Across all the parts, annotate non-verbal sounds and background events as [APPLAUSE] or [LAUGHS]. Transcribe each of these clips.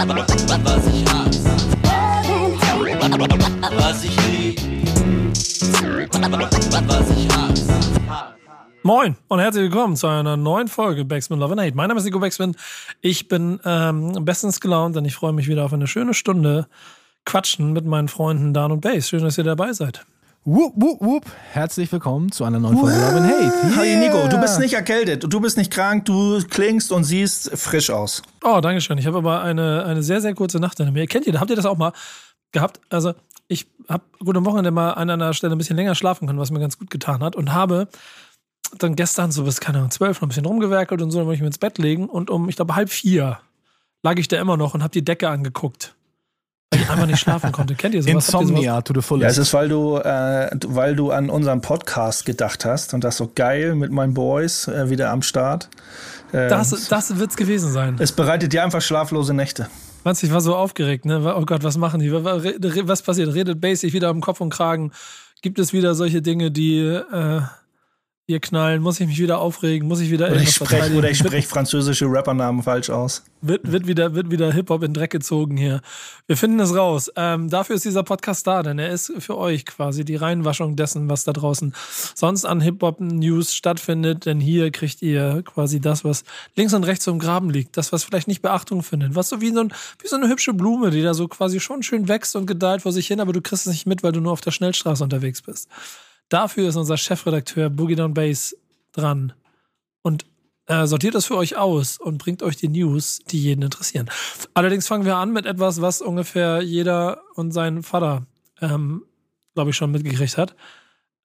Was ich. Moin und herzlich willkommen zu einer neuen Folge Backspin Love and Hate. Mein Name ist Nico Backspin. Ich bin ähm, bestens gelaunt und ich freue mich wieder auf eine schöne Stunde Quatschen mit meinen Freunden Dan und Bass. Schön, dass ihr dabei seid. Wupp, wupp, wupp. Herzlich willkommen zu einer neuen Folge Love and Hate. Yeah. Hi Nico, du bist nicht erkältet, du bist nicht krank, du klingst und siehst frisch aus. Oh, danke schön. Ich habe aber eine, eine sehr, sehr kurze Nacht hinter mir. Kennt ihr, habt ihr das auch mal gehabt? Also, ich habe gut am Wochenende mal an einer Stelle ein bisschen länger schlafen können, was mir ganz gut getan hat und habe dann gestern so bis, keine Ahnung, zwölf noch ein bisschen rumgewerkelt und so, dann wollte ich mich ins Bett legen und um, ich glaube, halb vier lag ich da immer noch und habe die Decke angeguckt. Weil ich einfach nicht schlafen konnte. Kennt ihr sowas? Sowas? Insomnia to the Ja, fullest. es ist, weil du, äh, weil du an unseren Podcast gedacht hast und das so geil mit meinen Boys äh, wieder am Start. Äh, Das, das wird's gewesen sein. es bereitet dir einfach schlaflose Nächte. Meinst du, ich war so aufgeregt, ne? Oh Gott, was machen die? Was passiert? Redet Basic wieder am Kopf und Kragen? Gibt es wieder solche Dinge, die ihr knallen? Muss ich mich wieder aufregen? Muss ich wieder Oder ich irgendwas spreche oder ich Wird- sprech französische Rappernamen falsch aus. Wird, wird wieder, wird wieder Hip-Hop in Dreck gezogen hier. Wir finden es raus. Ähm, dafür ist dieser Podcast da, denn er ist für euch quasi die Reinwaschung dessen, was da draußen sonst an Hip-Hop-News stattfindet. Denn hier kriegt ihr quasi das, was links und rechts im Graben liegt. Das, was vielleicht nicht Beachtung findet. Was so wie so, ein, wie so eine hübsche Blume, die da so quasi schon schön wächst und gedeiht vor sich hin, aber du kriegst es nicht mit, weil du nur auf der Schnellstraße unterwegs bist. Dafür ist unser Chefredakteur Boogie Down Bass dran und äh, sortiert das für euch aus und bringt euch die News, die jeden interessieren. Allerdings fangen wir an mit etwas, was ungefähr jeder und sein Vater, ähm, glaube ich, schon mitgekriegt hat.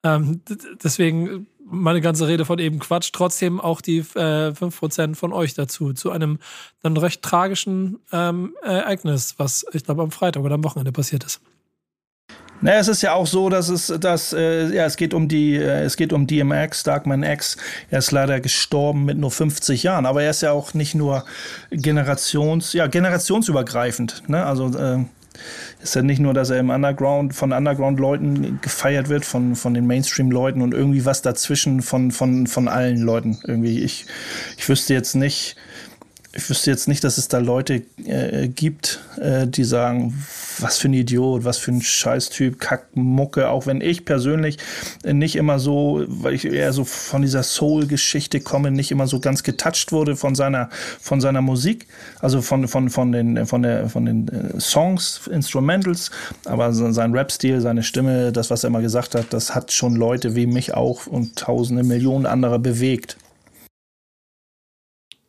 Ähm, deswegen meine ganze Rede von eben Quatsch. Trotzdem auch die äh, 5% von euch dazu, zu einem dann recht tragischen ähm, Ereignis, was ich glaube am Freitag oder am Wochenende passiert ist. Naja, es ist ja auch so, dass es, dass, äh, ja, es geht um die, äh, es geht um DMX, Darkman X. Er ist leider gestorben mit nur 50 Jahren, aber er ist ja auch nicht nur generations, ja, generationsübergreifend, ne? Also, äh, ist ja nicht nur, dass er im Underground von Underground-Leuten gefeiert wird, von, von den Mainstream-Leuten und irgendwie was dazwischen von, von, von allen Leuten. Irgendwie, ich, ich wüsste jetzt nicht, ich wüsste jetzt nicht, dass es da Leute äh, gibt, äh, die sagen, was für ein Idiot, was für ein Scheißtyp, Kackmucke, auch wenn ich persönlich nicht immer so, weil ich eher so von dieser Soul-Geschichte komme, nicht immer so ganz getoucht wurde von seiner, von seiner Musik, also von, von, von den, von der, von den äh, Songs, Instrumentals, aber sein Rap-Stil, seine Stimme, das, was er immer gesagt hat, das hat schon Leute wie mich auch und tausende, Millionen anderer bewegt.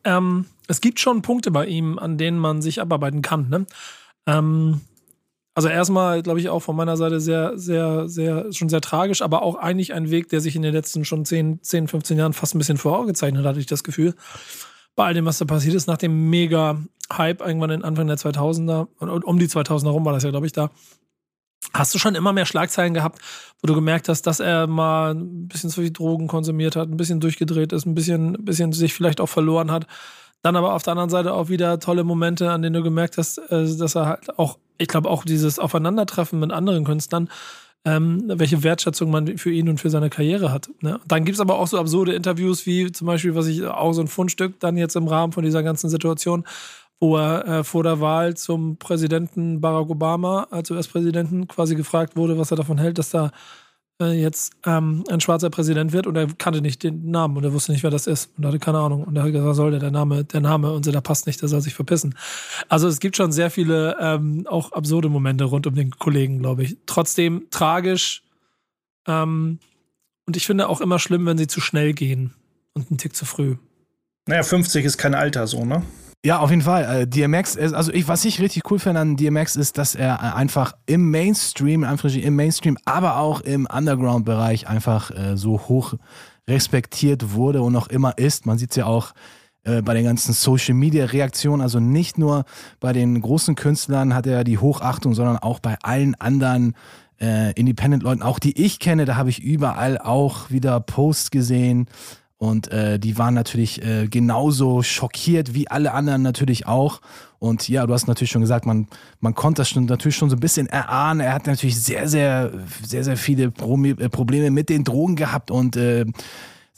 Ähm, es gibt schon Punkte bei ihm, an denen man sich abarbeiten kann. Ne? Ähm, also erstmal, glaube ich, auch von meiner Seite sehr, sehr, sehr, schon sehr tragisch, aber auch eigentlich ein Weg, der sich in den letzten schon 10, 10 15 Jahren fast ein bisschen vorgezeichnet hat, hatte ich das Gefühl. Bei all dem, was da passiert ist, nach dem mega Hype irgendwann in Anfang der 2000er, und, und um die 2000er rum war das ja, glaube ich, da, hast du schon immer mehr Schlagzeilen gehabt, wo du gemerkt hast, dass er mal ein bisschen zu viel Drogen konsumiert hat, ein bisschen durchgedreht ist, ein bisschen, ein bisschen sich vielleicht auch verloren hat. Dann aber auf der anderen Seite auch wieder tolle Momente, an denen du gemerkt hast, äh, dass er halt auch, ich glaube, auch dieses Aufeinandertreffen mit anderen Künstlern, ähm, welche Wertschätzung man für ihn und für seine Karriere hat. Ne? Dann gibt es aber auch so absurde Interviews, wie zum Beispiel, was ich auch so ein Fundstück dann jetzt im Rahmen von dieser ganzen Situation, wo er äh, vor der Wahl zum Präsidenten Barack Obama, als US-Präsidenten, quasi gefragt wurde, was er davon hält, dass da äh, jetzt ähm, ein schwarzer Präsident wird und er kannte nicht den Namen und er wusste nicht, wer das ist und hatte keine Ahnung und er hat gesagt, was soll der, der Name, der Name und so, der passt nicht, der soll sich verpissen. Also es gibt schon sehr viele ähm, auch absurde Momente rund um den Kollegen, glaube ich. Trotzdem tragisch ähm, und ich finde auch immer schlimm, wenn sie zu schnell gehen und einen Tick zu früh. Naja, 50 ist kein Alter so, ne? Ja, auf jeden Fall. Äh, DMX, ist, also ich, was ich richtig cool finde an DMX ist, dass er einfach im Mainstream, im Mainstream, aber auch im Underground-Bereich einfach äh, so hoch respektiert wurde und noch immer ist. Man sieht es ja auch äh, bei den ganzen Social-Media-Reaktionen, also nicht nur bei den großen Künstlern hat er die Hochachtung, sondern auch bei allen anderen Independent-Leuten, auch die ich kenne, da habe ich überall auch wieder Posts gesehen. Und äh, die waren natürlich äh, genauso schockiert wie alle anderen natürlich auch. Und ja, du hast natürlich schon gesagt, man, man konnte das schon, natürlich schon so ein bisschen erahnen. Er hat natürlich sehr, sehr, sehr, sehr viele äh, Probleme mit den Drogen gehabt und äh,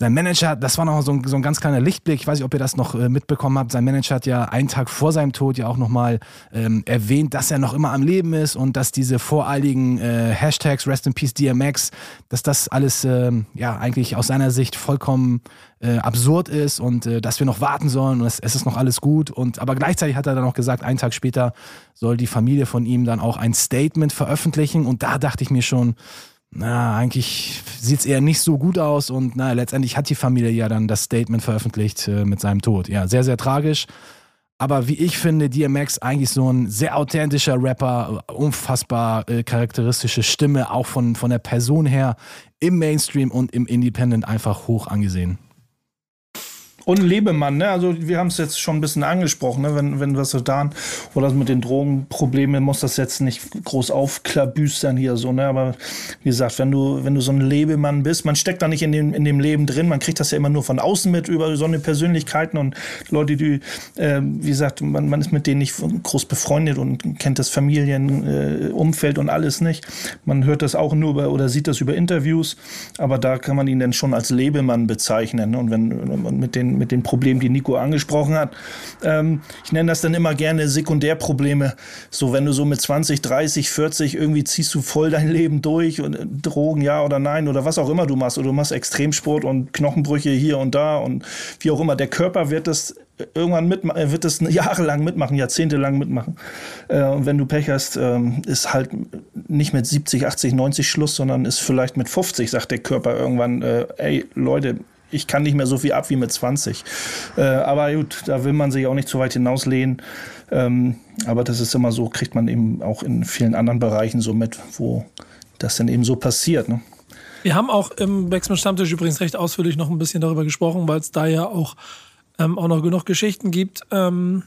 sein Manager, das war noch so ein, so ein ganz kleiner Lichtblick, ich weiß nicht, ob ihr das noch äh, mitbekommen habt, sein Manager hat ja einen Tag vor seinem Tod ja auch nochmal ähm, erwähnt, dass er noch immer am Leben ist und dass diese voreiligen äh, Hashtags Rest in Peace DMX, dass das alles ähm, ja eigentlich aus seiner Sicht vollkommen äh, absurd ist und äh, dass wir noch warten sollen und es, es ist noch alles gut. Und aber gleichzeitig hat er dann auch gesagt, einen Tag später soll die Familie von ihm dann auch ein Statement veröffentlichen. Und da dachte ich mir schon, na, eigentlich sieht es eher nicht so gut aus und na, letztendlich hat die Familie ja dann das Statement veröffentlicht äh, mit seinem Tod. Ja, sehr, sehr tragisch. Aber wie ich finde, DMX eigentlich so ein sehr authentischer Rapper, unfassbar äh, charakteristische Stimme, auch von, von der Person her im Mainstream und im Independent einfach hoch angesehen. Und Lebemann, ne? Also wir haben es jetzt schon ein bisschen angesprochen, ne? Wenn, wenn was so da oder mit den Drogenproblemen, muss das jetzt nicht groß aufklabüstern hier so, ne? Aber wie gesagt, wenn du, wenn du so ein Lebemann bist, man steckt da nicht in dem, in dem Leben drin, man kriegt das ja immer nur von außen mit über so eine Persönlichkeiten und Leute, die, äh, wie gesagt, man, man ist mit denen nicht groß befreundet und kennt das Familienumfeld äh, und alles nicht. Man hört das auch nur über oder sieht das über Interviews, aber da kann man ihn dann schon als Lebemann bezeichnen. Ne? Und wenn, wenn mit den mit den Problemen, die Nico angesprochen hat. Ähm, ich nenne das dann immer gerne Sekundärprobleme. So, wenn du so mit 20, 30, 40 irgendwie ziehst du voll dein Leben durch und äh, Drogen, ja oder nein oder was auch immer du machst. Oder du machst Extremsport und Knochenbrüche hier und da und wie auch immer. Der Körper wird das irgendwann mitmachen, äh, wird das [LAUGHS] jahrelang mitmachen, jahrzehntelang mitmachen. Äh, und wenn du Pech hast, ähm, ist halt nicht mit 70, 80, 90 Schluss, sondern ist vielleicht mit 50, sagt der Körper irgendwann, äh, ey Leute, ich kann nicht mehr so viel ab wie mit 20. Äh, aber gut, da will man sich auch nicht zu weit hinauslehnen. Ähm, aber das ist immer so, kriegt man eben auch in vielen anderen Bereichen so mit, wo das dann eben so passiert. Ne? Wir haben auch im Backspin Stammtisch übrigens recht ausführlich noch ein bisschen darüber gesprochen, weil es da ja auch, ähm, auch noch genug Geschichten gibt. Ähm,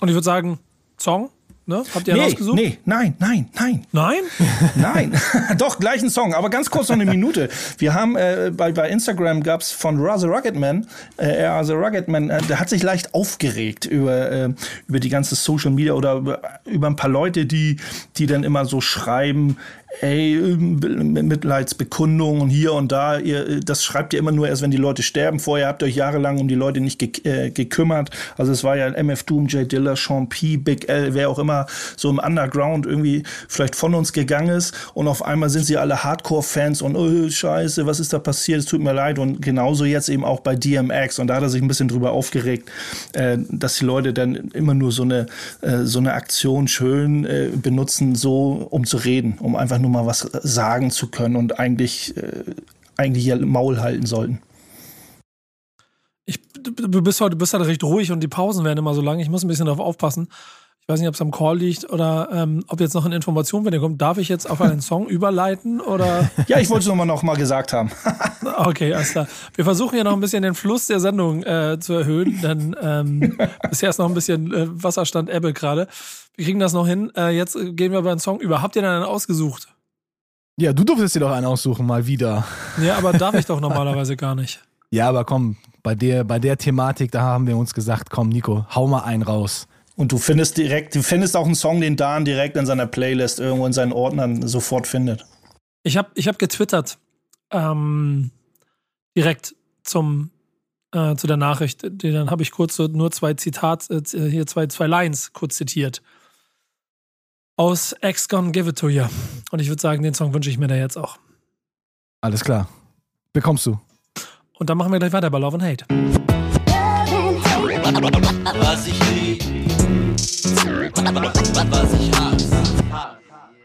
und ich würde sagen, Song Ne? Habt ihr nee, ausgesucht? Nee, nein, nein, nein. Nein? [LAUGHS] nein. [LAUGHS] Doch, gleich ein Song, aber ganz kurz noch eine Minute. Wir haben äh, bei, bei Instagram gab es von Raza Ruggedman, äh, er, the Ruggedman, äh, der hat sich leicht aufgeregt über, äh, über die ganze Social Media oder über, über ein paar Leute, die, die dann immer so schreiben, ey, Mitleidsbekundungen und hier und da, ihr, das schreibt ihr immer nur erst, wenn die Leute sterben. Vorher habt ihr euch jahrelang um die Leute nicht ge äh, gekümmert. Also es war ja MF Doom, Jay Diller, Sean P, Big L, wer auch immer so im Underground irgendwie vielleicht von uns gegangen ist und auf einmal sind sie alle Hardcore-Fans und oh, scheiße, was ist da passiert, es tut mir leid und genauso jetzt eben auch bei DMX und da hat er sich ein bisschen drüber aufgeregt, äh, dass die Leute dann immer nur so eine, äh, so eine Aktion schön äh, benutzen, so um zu reden, um einfach nur mal was sagen zu können und eigentlich, äh, eigentlich ihr Maul halten sollten. Ich, du bist heute bist halt recht ruhig und die Pausen werden immer so lang. Ich muss ein bisschen darauf aufpassen. Ich weiß nicht, ob es am Call liegt oder ähm, ob jetzt noch eine Information, wenn ihr kommt. Darf ich jetzt auf einen [LAUGHS] Song überleiten oder? [LAUGHS] Ja, ich wollte es nochmal noch mal gesagt haben. [LAUGHS] okay, alles klar. Wir versuchen ja noch ein bisschen den Fluss der Sendung äh, zu erhöhen, denn ähm, bisher ist noch ein bisschen äh, Wasserstand Ebbe gerade. Wir kriegen das noch hin. Äh, jetzt gehen wir bei einen Song über. Habt ihr denn einen ausgesucht? Ja, du durftest dir doch einen aussuchen, mal wieder. Ja, aber darf ich doch [LAUGHS] normalerweise gar nicht. Ja, aber komm, bei der, bei der Thematik, da haben wir uns gesagt, komm, Nico, hau mal einen raus. Und du findest direkt, du findest auch einen Song, den Dan direkt in seiner Playlist irgendwo in seinen Ordnern sofort findet. Ich habe ich hab getwittert, ähm, direkt zum, äh, zu der Nachricht. Dann habe ich kurz so nur zwei Zitat, äh, hier zwei, zwei Lines kurz zitiert aus X Gone Give It To You. Und ich würde sagen, den Song wünsche ich mir da jetzt auch. Alles klar. Bekommst du. Und dann machen wir gleich weiter bei Love and Hate. Was ich lieb, was ich hasse.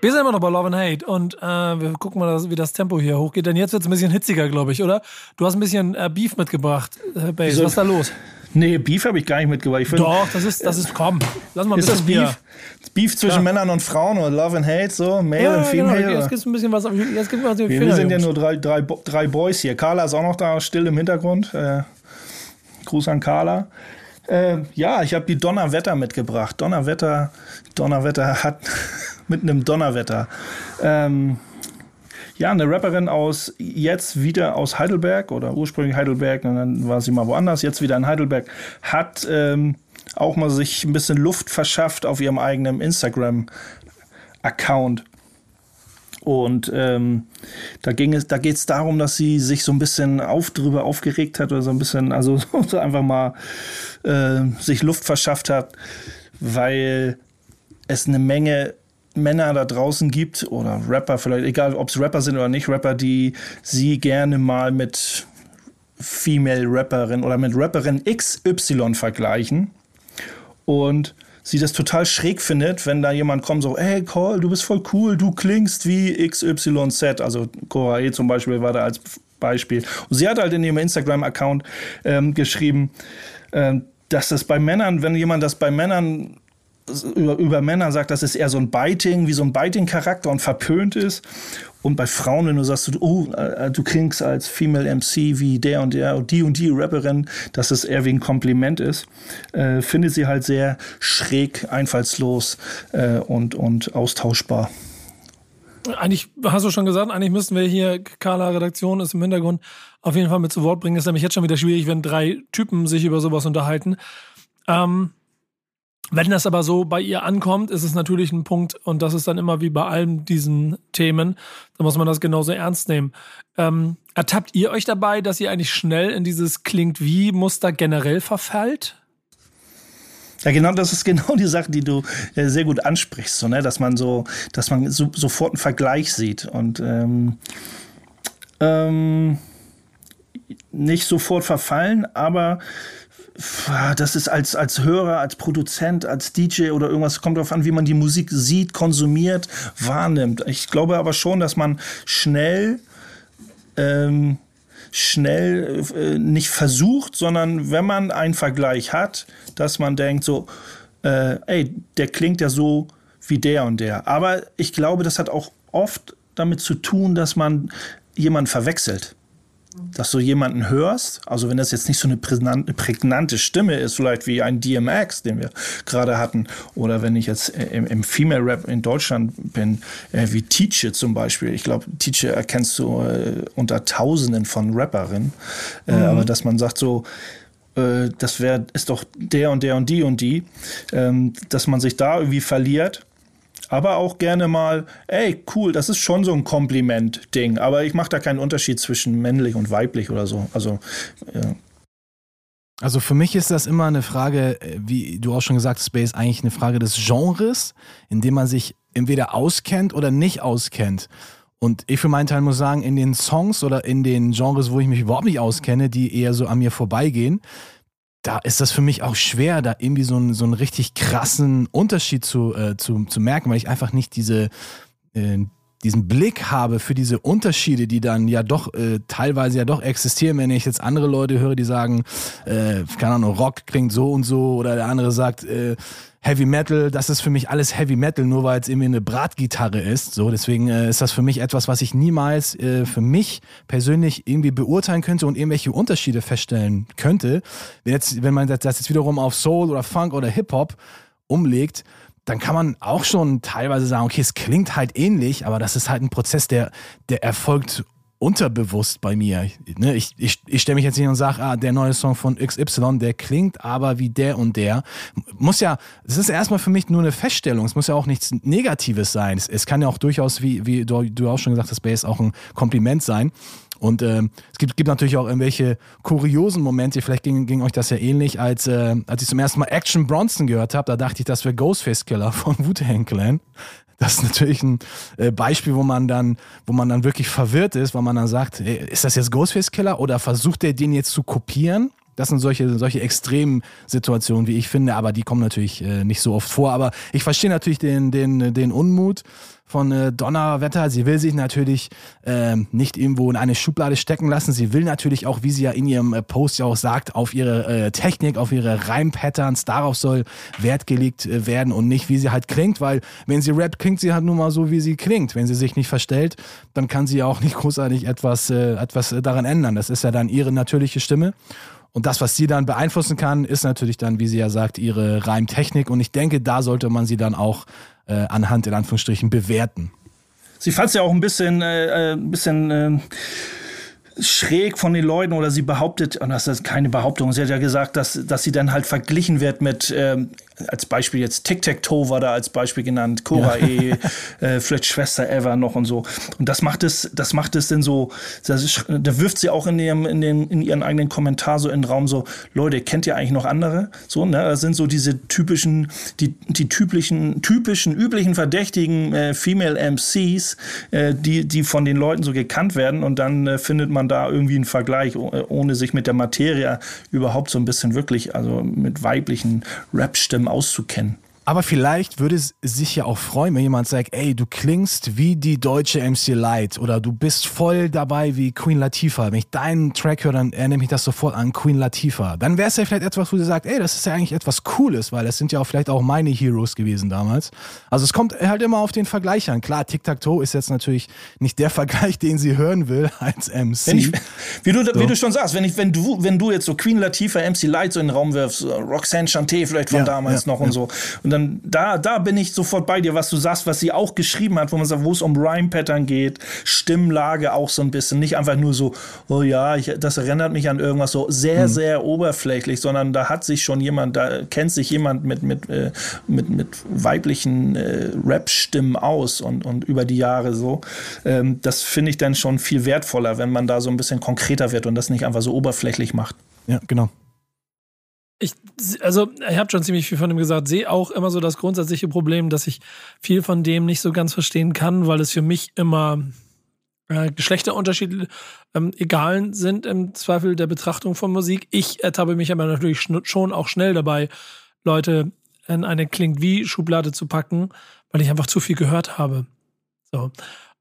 Wir sind immer noch bei Love and Hate und äh, wir gucken mal, wie das Tempo hier hochgeht. Denn jetzt wird es ein bisschen hitziger, glaube ich, oder? Du hast ein bisschen äh, Beef mitgebracht, äh, Base. Was ist da los? Nee, Beef habe ich gar nicht mitgebracht. Ich find, Doch, das ist, das ist, komm, lass mal ein ist bisschen das Beef? Das Beef zwischen ja. Männern und Frauen oder Love and Hate, so, Male ja, und Female. Genau. Jetzt gibt es ein bisschen was, jetzt gibt's was wir, wir sind ja nur drei, drei, drei Boys hier. Carla ist auch noch da, still im Hintergrund. Äh, Gruß an Carla. Äh, ja, ich habe die Donnerwetter mitgebracht. Donnerwetter, Donnerwetter hat [LAUGHS] mitten im Donnerwetter. Ähm, ja, eine Rapperin aus jetzt wieder aus Heidelberg oder ursprünglich Heidelberg, und dann war sie mal woanders, jetzt wieder in Heidelberg, hat ähm, auch mal sich ein bisschen Luft verschafft auf ihrem eigenen Instagram-Account. Und ähm, da ging es, da geht es darum, dass sie sich so ein bisschen auf, drüber aufgeregt hat oder so ein bisschen, also [LAUGHS] so einfach mal äh, sich Luft verschafft hat, weil es eine Menge Männer da draußen gibt oder Rapper vielleicht, egal ob es Rapper sind oder nicht, Rapper, die sie gerne mal mit Female Rapperin oder mit Rapperin XY vergleichen und sie das total schräg findet, wenn da jemand kommt, so, hey Cole, du bist voll cool, du klingst wie XYZ. Also Korae zum Beispiel war da als Beispiel. Und sie hat halt in ihrem Instagram-Account ähm, geschrieben, ähm, dass das bei Männern, wenn jemand das bei Männern über, über Männer sagt, dass es eher so ein Biting, wie so ein Biting-Charakter und verpönt ist. Und bei Frauen, wenn du sagst, oh, äh, du klingst als Female MC wie der und der und die und die Rapperin, dass es eher wie ein Kompliment ist, äh, findet sie halt sehr schräg, einfallslos äh, und, und austauschbar. Eigentlich hast du schon gesagt, eigentlich müssten wir hier, Carla Redaktion ist im Hintergrund, auf jeden Fall mit zu Wort bringen. Ist nämlich jetzt schon wieder schwierig, wenn drei Typen sich über sowas unterhalten. Ähm, wenn das aber so bei ihr ankommt, ist es natürlich ein Punkt, und das ist dann immer wie bei allen diesen Themen, da muss man das genauso ernst nehmen. Ähm, ertappt ihr euch dabei, dass ihr eigentlich schnell in dieses klingt wie Muster generell verfällt? Ja, genau, das ist genau die Sache, die du äh, sehr gut ansprichst, so, ne? dass man so, dass man so, sofort einen Vergleich sieht und ähm, ähm, nicht sofort verfallen, aber das ist als, als Hörer, als Produzent, als DJ oder irgendwas, kommt darauf an, wie man die Musik sieht, konsumiert, wahrnimmt. Ich glaube aber schon, dass man schnell, ähm, schnell äh, nicht versucht, sondern wenn man einen Vergleich hat, dass man denkt so, äh, ey, der klingt ja so wie der und der. Aber ich glaube, das hat auch oft damit zu tun, dass man jemanden verwechselt dass du jemanden hörst, also wenn das jetzt nicht so eine prägnante Stimme ist, vielleicht wie ein DMX, den wir gerade hatten, oder wenn ich jetzt im, im Female Rap in Deutschland bin, äh, wie Teacher zum Beispiel. Ich glaube, Teacher erkennst du äh, unter Tausenden von Rapperinnen, äh, mhm. aber dass man sagt so, äh, das wäre ist doch der und der und die und die, ähm, dass man sich da irgendwie verliert aber auch gerne mal, ey, cool, das ist schon so ein Kompliment-Ding, aber ich mache da keinen Unterschied zwischen männlich und weiblich oder so. Also, ja. Also für mich ist das immer eine Frage, äh, wie du auch schon gesagt hast, Space, eigentlich eine Frage des Genres, in dem man sich entweder auskennt oder nicht auskennt. Und ich für meinen Teil muss sagen, in den Songs oder in den Genres, wo ich mich überhaupt nicht auskenne, die eher so an mir vorbeigehen, da ist das für mich auch schwer, da irgendwie so einen, so einen richtig krassen Unterschied zu, äh, zu, zu merken, weil ich einfach nicht diese, äh, diesen Blick habe für diese Unterschiede, die dann ja doch äh, teilweise ja doch existieren, wenn ich jetzt andere Leute höre, die sagen, äh, keine Ahnung, Rock klingt so und so, oder der andere sagt, äh, Heavy Metal, das ist für mich alles Heavy Metal, nur weil es irgendwie eine Bratgitarre ist. So, deswegen äh, ist das für mich etwas, was ich niemals äh, für mich persönlich irgendwie beurteilen könnte und irgendwelche Unterschiede feststellen könnte. Wenn, jetzt, wenn man das jetzt wiederum auf Soul oder Funk oder Hip-Hop umlegt, dann kann man auch schon teilweise sagen, okay, es klingt halt ähnlich, aber das ist halt ein Prozess, der, der erfolgt unterbewusst bei mir. Ne? Ich, ich, ich stelle mich jetzt hin und sage, ah, der neue Song von XY, der klingt aber wie der und der. Muss ja, das ist erstmal für mich nur eine Feststellung. Es muss ja auch nichts Negatives sein. Es, es kann ja auch durchaus, wie, wie du, du auch schon gesagt hast, Bass, auch ein Kompliment sein. Und äh, es gibt, gibt natürlich auch irgendwelche kuriosen Momente, vielleicht ging, ging euch das ja ähnlich, als, äh, als ich zum ersten Mal Action Bronson gehört habe, da dachte ich, das wäre Ghostface Killer von Wu-Tang Clan. Das ist natürlich ein äh, Beispiel, wo man dann, wo man dann wirklich verwirrt ist, weil man dann sagt, ist das jetzt Ghostface Killer oder versucht er den jetzt zu kopieren? Das sind solche, solche extremen Situationen, wie ich finde, aber die kommen natürlich äh, nicht so oft vor. Aber ich verstehe natürlich den, den, den Unmut von äh, Donnerwetter. Sie will sich natürlich äh, nicht irgendwo in eine Schublade stecken lassen. Sie will natürlich auch, wie sie ja in ihrem äh, Post ja auch sagt, auf ihre äh, Technik, auf ihre Reimpatterns, darauf soll Wert gelegt äh, werden und nicht, wie sie halt klingt, weil wenn sie rappt, klingt sie halt nun mal so, wie sie klingt. Wenn sie sich nicht verstellt, dann kann sie ja auch nicht großartig etwas, äh, etwas daran ändern. Das ist ja dann ihre natürliche Stimme. Und das, was sie dann beeinflussen kann, ist natürlich dann, wie sie ja sagt, ihre Reimtechnik. Und ich denke, da sollte man sie dann auch äh, anhand in Anführungsstrichen bewerten. Sie fand es ja auch ein bisschen, äh, äh, ein bisschen äh, schräg von den Leuten oder sie behauptet, und das ist keine Behauptung, sie hat ja gesagt, dass, dass sie dann halt verglichen wird mit, äh, als Beispiel jetzt Tic-Tac-Toe war da als Beispiel genannt, Cora ja. E, [LAUGHS] äh, vielleicht Schwester Ever noch und so. Und das macht es, das macht es denn so, ist, da wirft sie auch in, ihrem, in, den, in ihren eigenen Kommentar so in den Raum so, Leute, kennt ihr eigentlich noch andere? So, ne? Das sind so diese typischen, die, die typischen, typischen, üblichen verdächtigen äh, Female MCs, äh, die, die von den Leuten so gekannt werden und dann äh, findet man da irgendwie einen Vergleich, ohne sich mit der Materie überhaupt so ein bisschen wirklich, also mit weiblichen Rap-Stimmen auszukennen. Aber vielleicht würde es sich ja auch freuen, wenn jemand sagt, ey, du klingst wie die deutsche MC Light oder du bist voll dabei wie Queen Latifah. Wenn ich deinen Track höre, dann erinnere mich das sofort an Queen Latifah. Dann wäre es ja vielleicht etwas, wo du sagst, ey, das ist ja eigentlich etwas Cooles, weil das sind ja auch vielleicht auch meine Heroes gewesen damals. Also es kommt halt immer auf den Vergleich an. Klar, Tic-Tac-Toe ist jetzt natürlich nicht der [LAUGHS] Vergleich, den sie hören will als MC. Ich, wie, du, so. wie du schon sagst, wenn, ich, wenn, du, wenn du jetzt so Queen Latifah, MC Light so in den Raum wirfst, Roxanne Chanté vielleicht von ja, damals ja, noch ja. und so und dann dann da, da bin ich sofort bei dir, was du sagst, was sie auch geschrieben hat, wo man sagt, wo es um Rhyme-Pattern geht, Stimmlage auch so ein bisschen, nicht einfach nur so, oh ja, ich, das erinnert mich an irgendwas so sehr, hm. sehr oberflächlich, sondern da hat sich schon jemand, da kennt sich jemand mit, mit, äh, mit, mit weiblichen äh, Rap-Stimmen aus und, und über die Jahre so. Ähm, das finde ich dann schon viel wertvoller, wenn man da so ein bisschen konkreter wird und das nicht einfach so oberflächlich macht. Ja, genau. Ich, also, ich habe schon ziemlich viel von dem gesagt, sehe auch immer so das grundsätzliche Problem, dass ich viel von dem nicht so ganz verstehen kann, weil es für mich immer äh, Geschlechterunterschiede ähm, egalen sind im Zweifel der Betrachtung von Musik. Ich ertappe mich aber natürlich schon auch schnell dabei, Leute in eine klingt wie Schublade zu packen, weil ich einfach zu viel gehört habe. So.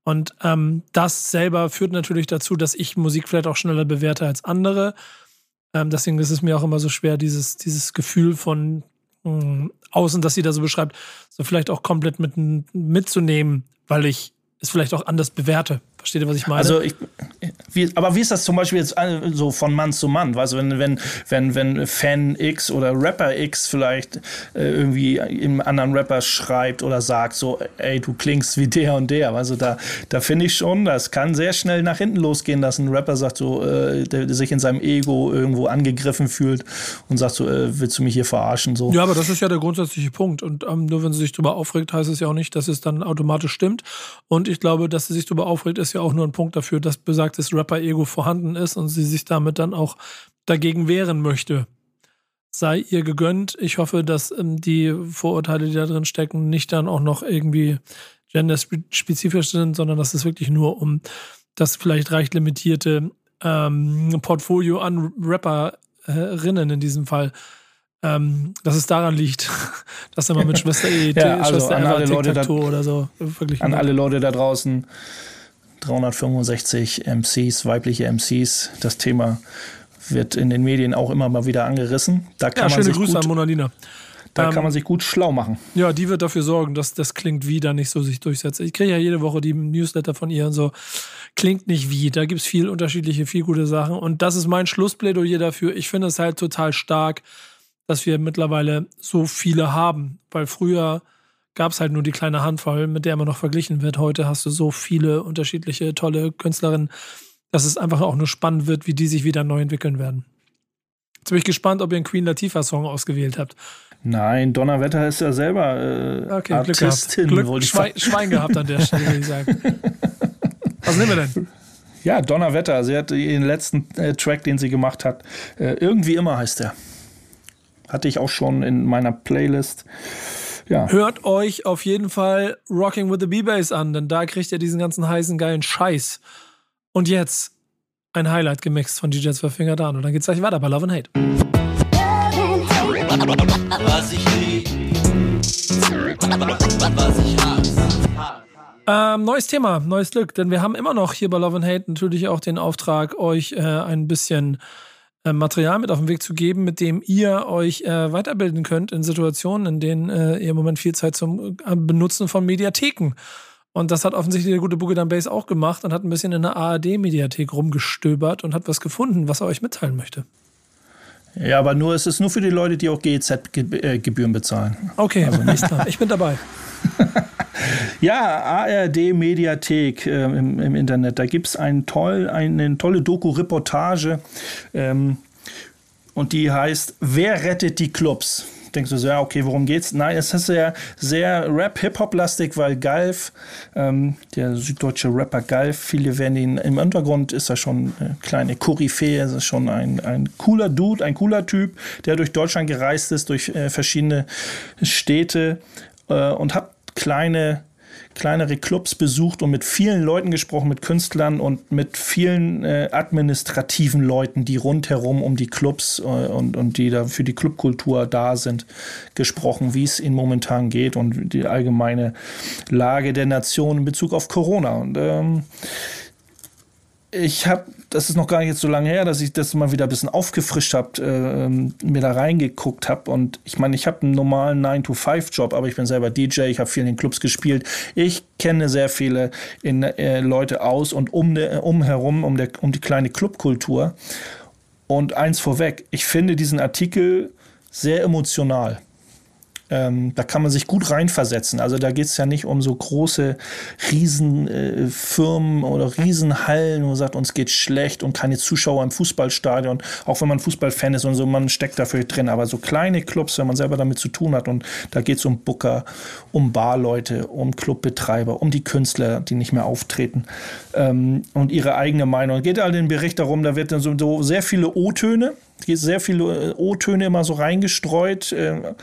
Und ähm, das selber führt natürlich dazu, dass ich Musik vielleicht auch schneller bewerte als andere. Ähm, deswegen ist es mir auch immer so schwer, dieses, dieses Gefühl von mh, hm, außen, das sie da so beschreibt, so vielleicht auch komplett mit, mitzunehmen, weil ich es vielleicht auch anders bewerte. Versteht ihr, was ich meine? Also ich, wie, aber wie ist das zum Beispiel jetzt äh, so von Mann zu Mann? Also wenn, wenn, wenn, wenn Fan X oder Rapper X vielleicht äh, irgendwie im anderen Rapper schreibt oder sagt so, ey, du klingst wie der und der. Also da, da finde ich schon, das kann sehr schnell nach hinten losgehen, dass ein Rapper sagt so, äh, der, der sich in seinem Ego irgendwo angegriffen fühlt und sagt so, äh, willst du mich hier verarschen? So. Ja, aber das ist ja der grundsätzliche Punkt. Und ähm, nur wenn sie sich darüber aufregt, heißt es ja auch nicht, dass es dann automatisch stimmt. Und ich glaube, dass sie sich darüber aufregt, ist ja ja auch nur ein Punkt dafür, dass besagtes Rapper-Ego vorhanden ist und sie sich damit dann auch dagegen wehren möchte. Sei ihr gegönnt. Ich hoffe, dass ähm, die Vorurteile, die da drin stecken, nicht dann auch noch irgendwie genderspezifisch sind, sondern dass es wirklich nur um das vielleicht recht limitierte ähm, Portfolio an Rapperinnen in diesem Fall ähm, dass es daran liegt, [LAUGHS] dass er mal mit [LAUGHS] Schwester E, ja, also Schwester an alle Leute da, oder so. Wirklich an alle Leute da draußen, 365 MCs, weibliche MCs. Das Thema wird in den Medien auch immer mal wieder angerissen. Da kann ja, schöne man sich Grüße gut, an Monalina. Da ähm, kann man sich gut schlau machen. Ja, die wird dafür sorgen, dass das klingt wie da nicht so sich durchsetzt. Ich kriege ja jede Woche die Newsletter von ihr und so. Klingt nicht wie. Da gibt es viel unterschiedliche, viel gute Sachen. Und das ist mein Schlussplädoyer dafür. Ich finde es halt total stark, dass wir mittlerweile so viele haben. Weil früher gab es halt nur die kleine Handvoll, mit der immer noch verglichen wird. Heute hast du so viele unterschiedliche, tolle Künstlerinnen, dass es einfach auch nur spannend wird, wie die sich wieder neu entwickeln werden. Jetzt bin ich gespannt, ob ihr einen Queen Latifah-Song ausgewählt habt. Nein, Donnerwetter ist ja selber äh, okay, Artistin. Glück gehabt. Glück, Schwein, Schwein gehabt an der Stelle, würde ich sagen. [LAUGHS] Was nehmen wir denn? Ja, Donnerwetter. Sie hat den letzten äh, Track, den sie gemacht hat, äh, irgendwie immer heißt er. Hatte ich auch schon in meiner Playlist ja. Hört euch auf jeden Fall Rocking with the B-Bass an, denn da kriegt ihr diesen ganzen heißen, geilen Scheiß. Und jetzt ein Highlight gemixt von DJ Finger Down. Und dann geht's gleich weiter bei Love and Hate. Was ich lieb, was ich hasse. Ähm, neues Thema, neues Glück, denn wir haben immer noch hier bei Love and Hate natürlich auch den Auftrag, euch äh, ein bisschen äh, Material mit auf den Weg zu geben, mit dem ihr euch äh, weiterbilden könnt in Situationen, in denen äh, ihr im Moment viel Zeit zum äh, Benutzen von Mediatheken. Und das hat offensichtlich der gute Boogie Base auch gemacht und hat ein bisschen in der ARD-Mediathek rumgestöbert und hat was gefunden, was er euch mitteilen möchte. Ja, aber nur es ist nur für die Leute, die auch GEZ-Gebühren bezahlen. Okay, also nicht. Ich bin dabei. [LAUGHS] ja, ARD Mediathek äh, im, im, Internet. Da gibt es ein toll, eine tolle Doku-Reportage. Ähm, und die heißt Wer rettet die Clubs? denkst du so, ja, okay, worum geht's? Nein, es ist ja sehr Rap-Hip-Hop-lastig, weil Galf, ähm, der süddeutsche Rapper Galf, viele werden ihn im Untergrund, ist er schon eine kleine Koryphäe, ist schon ein, ein cooler Dude, ein cooler Typ, der durch Deutschland gereist ist, durch äh, verschiedene Städte äh, und hat kleine kleinere Clubs besucht und mit vielen Leuten gesprochen, mit Künstlern und mit vielen äh, administrativen Leuten, die rundherum um die Clubs äh, und, und die da für die Clubkultur da sind, gesprochen, wie es ihnen momentan geht und die allgemeine Lage der Nation in Bezug auf Corona. Und ähm, ich habe, das ist noch gar nicht so lange her, dass ich das mal wieder ein bisschen aufgefrischt habe, äh, mir da reingeguckt habe. Und ich meine, ich habe einen normalen 9-to-5-Job, aber ich bin selber DJ, ich habe viel in den Clubs gespielt. Ich kenne sehr viele in, äh, Leute aus und um, de, um herum, um, der, um die kleine Clubkultur. Und eins vorweg, ich finde diesen Artikel sehr emotional. Ähm, da kann man sich gut reinversetzen. Also da geht es ja nicht um so große Riesenfirmen äh, oder Riesenhallen, wo man sagt, uns geht schlecht und keine Zuschauer im Fußballstadion, auch wenn man Fußballfan ist und so, man steckt dafür drin. Aber so kleine Clubs, wenn man selber damit zu tun hat und da geht es um Booker, um Barleute, um Clubbetreiber, um die Künstler, die nicht mehr auftreten ähm, und ihre eigene Meinung. Geht all den Bericht darum, da wird dann so, so sehr viele O-Töne sehr viele äh, O-Töne immer so reingestreut äh,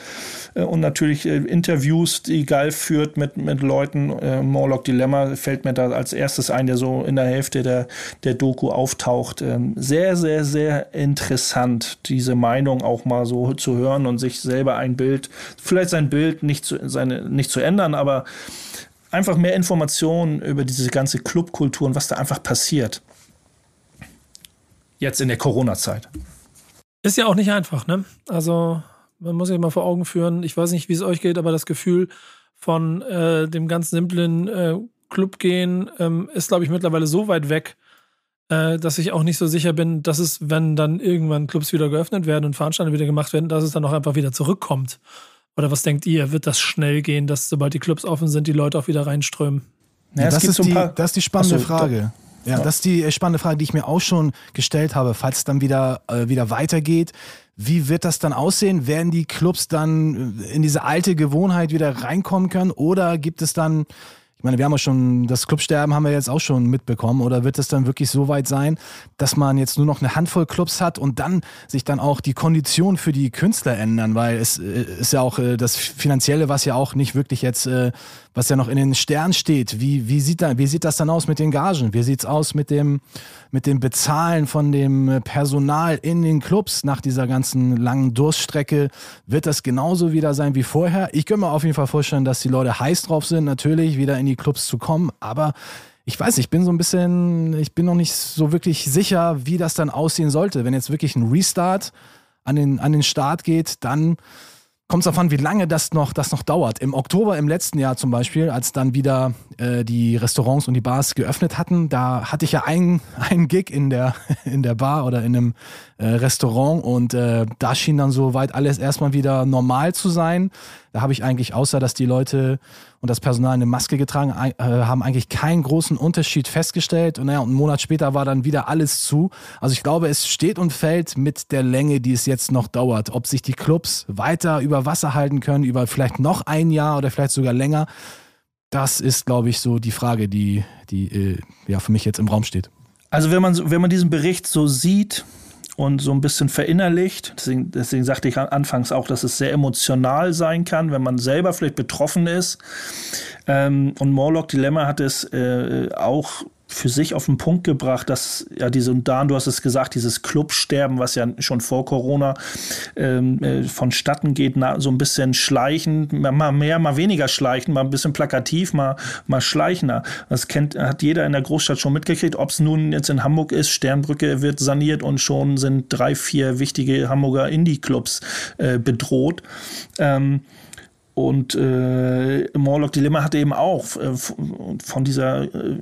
äh, und natürlich Interviews, die Galf führt mit, mit Leuten. Morlock Dilemma fällt mir da als erstes ein, der so in der Hälfte der, der Doku auftaucht. Ähm, sehr, sehr, sehr interessant, diese Meinung auch mal so zu hören und sich selber ein Bild, vielleicht sein Bild nicht zu, seine, nicht zu ändern, aber einfach mehr Informationen über diese ganze Clubkultur und was da einfach passiert. Jetzt in der Corona-Zeit. Ist ja auch nicht einfach, ne? Also, man muss sich mal vor Augen führen, ich weiß nicht, wie es euch geht, aber das Gefühl von äh, dem ganz simplen äh, Club gehen ähm, ist, glaube ich, mittlerweile so weit weg, äh, dass ich auch nicht so sicher bin, dass es, wenn dann irgendwann Clubs wieder geöffnet werden und Veranstaltungen wieder gemacht werden, dass es dann auch einfach wieder zurückkommt. Oder was denkt ihr? Wird das schnell gehen, dass sobald die Clubs offen sind, die Leute auch wieder reinströmen? Ja, das, ist so die, das ist die spannende so, Frage. Ja, ja, das ist die spannende Frage, die ich mir auch schon gestellt habe, falls es dann wieder, äh, wieder weitergeht. Wie wird das dann aussehen? Werden die Clubs dann in diese alte Gewohnheit wieder reinkommen können? Oder gibt es dann meine, wir haben ja schon, das Clubsterben haben wir jetzt auch schon mitbekommen. Oder wird es dann wirklich so weit sein, dass man jetzt nur noch eine Handvoll Clubs hat und dann sich dann auch die Konditionen für die Künstler ändern? Weil es äh, ist ja auch äh, das Finanzielle, was ja auch nicht wirklich jetzt, äh, was ja noch in den Sternen steht. Wie, wie, sieht, da, wie sieht das dann aus mit den Gagen? Wie sieht es aus mit dem, mit dem Bezahlen von dem Personal in den Clubs nach dieser ganzen langen Durststrecke? Wird das genauso wieder sein wie vorher? Ich könnte mir auf jeden Fall vorstellen, dass die Leute heiß drauf sind, natürlich wieder in die Clubs zu kommen, aber ich weiß, ich bin so ein bisschen, ich bin noch nicht so wirklich sicher, wie das dann aussehen sollte. Wenn jetzt wirklich ein Restart an den, an den Start geht, dann kommt es darauf an, wie lange das noch, das noch dauert. Im Oktober im letzten Jahr zum Beispiel, als dann wieder äh, die Restaurants und die Bars geöffnet hatten, da hatte ich ja einen, [LAUGHS] einen Gig in der, [LAUGHS] in der Bar oder in einem äh, Restaurant und äh, da schien dann soweit alles erstmal wieder normal zu sein. Da habe ich eigentlich, außer dass die Leute und das Personal eine Maske getragen äh, haben, eigentlich keinen großen Unterschied festgestellt. Und naja, einen Monat später war dann wieder alles zu. Also ich glaube, es steht und fällt mit der Länge, die es jetzt noch dauert. Ob sich die Clubs weiter über Wasser halten können, über vielleicht noch ein Jahr oder vielleicht sogar länger. Das ist, glaube ich, so die Frage, die, die äh, ja, für mich jetzt im Raum steht. Also wenn man, wenn man diesen Bericht so sieht, und so ein bisschen verinnerlicht. Deswegen, deswegen sagte ich anfangs auch, dass es sehr emotional sein kann, wenn man selber vielleicht betroffen ist. Ähm, und Morlock Dilemma hat es äh, auch für sich auf den Punkt gebracht, dass ja diese, und Dan, du hast es gesagt, dieses Clubsterben, was ja schon vor Corona ähm, äh, vonstatten geht, na, so ein bisschen schleichend, mal mehr, mal weniger schleichend, mal ein bisschen plakativ, mal, mal schleichender. Das kennt, hat jeder in der Großstadt schon mitgekriegt, ob es nun jetzt in Hamburg ist, Sternbrücke wird saniert und schon sind drei, vier wichtige Hamburger Indie-Clubs äh, bedroht. Ähm, und äh, Morlock Dilemma hatte eben auch äh, von dieser äh,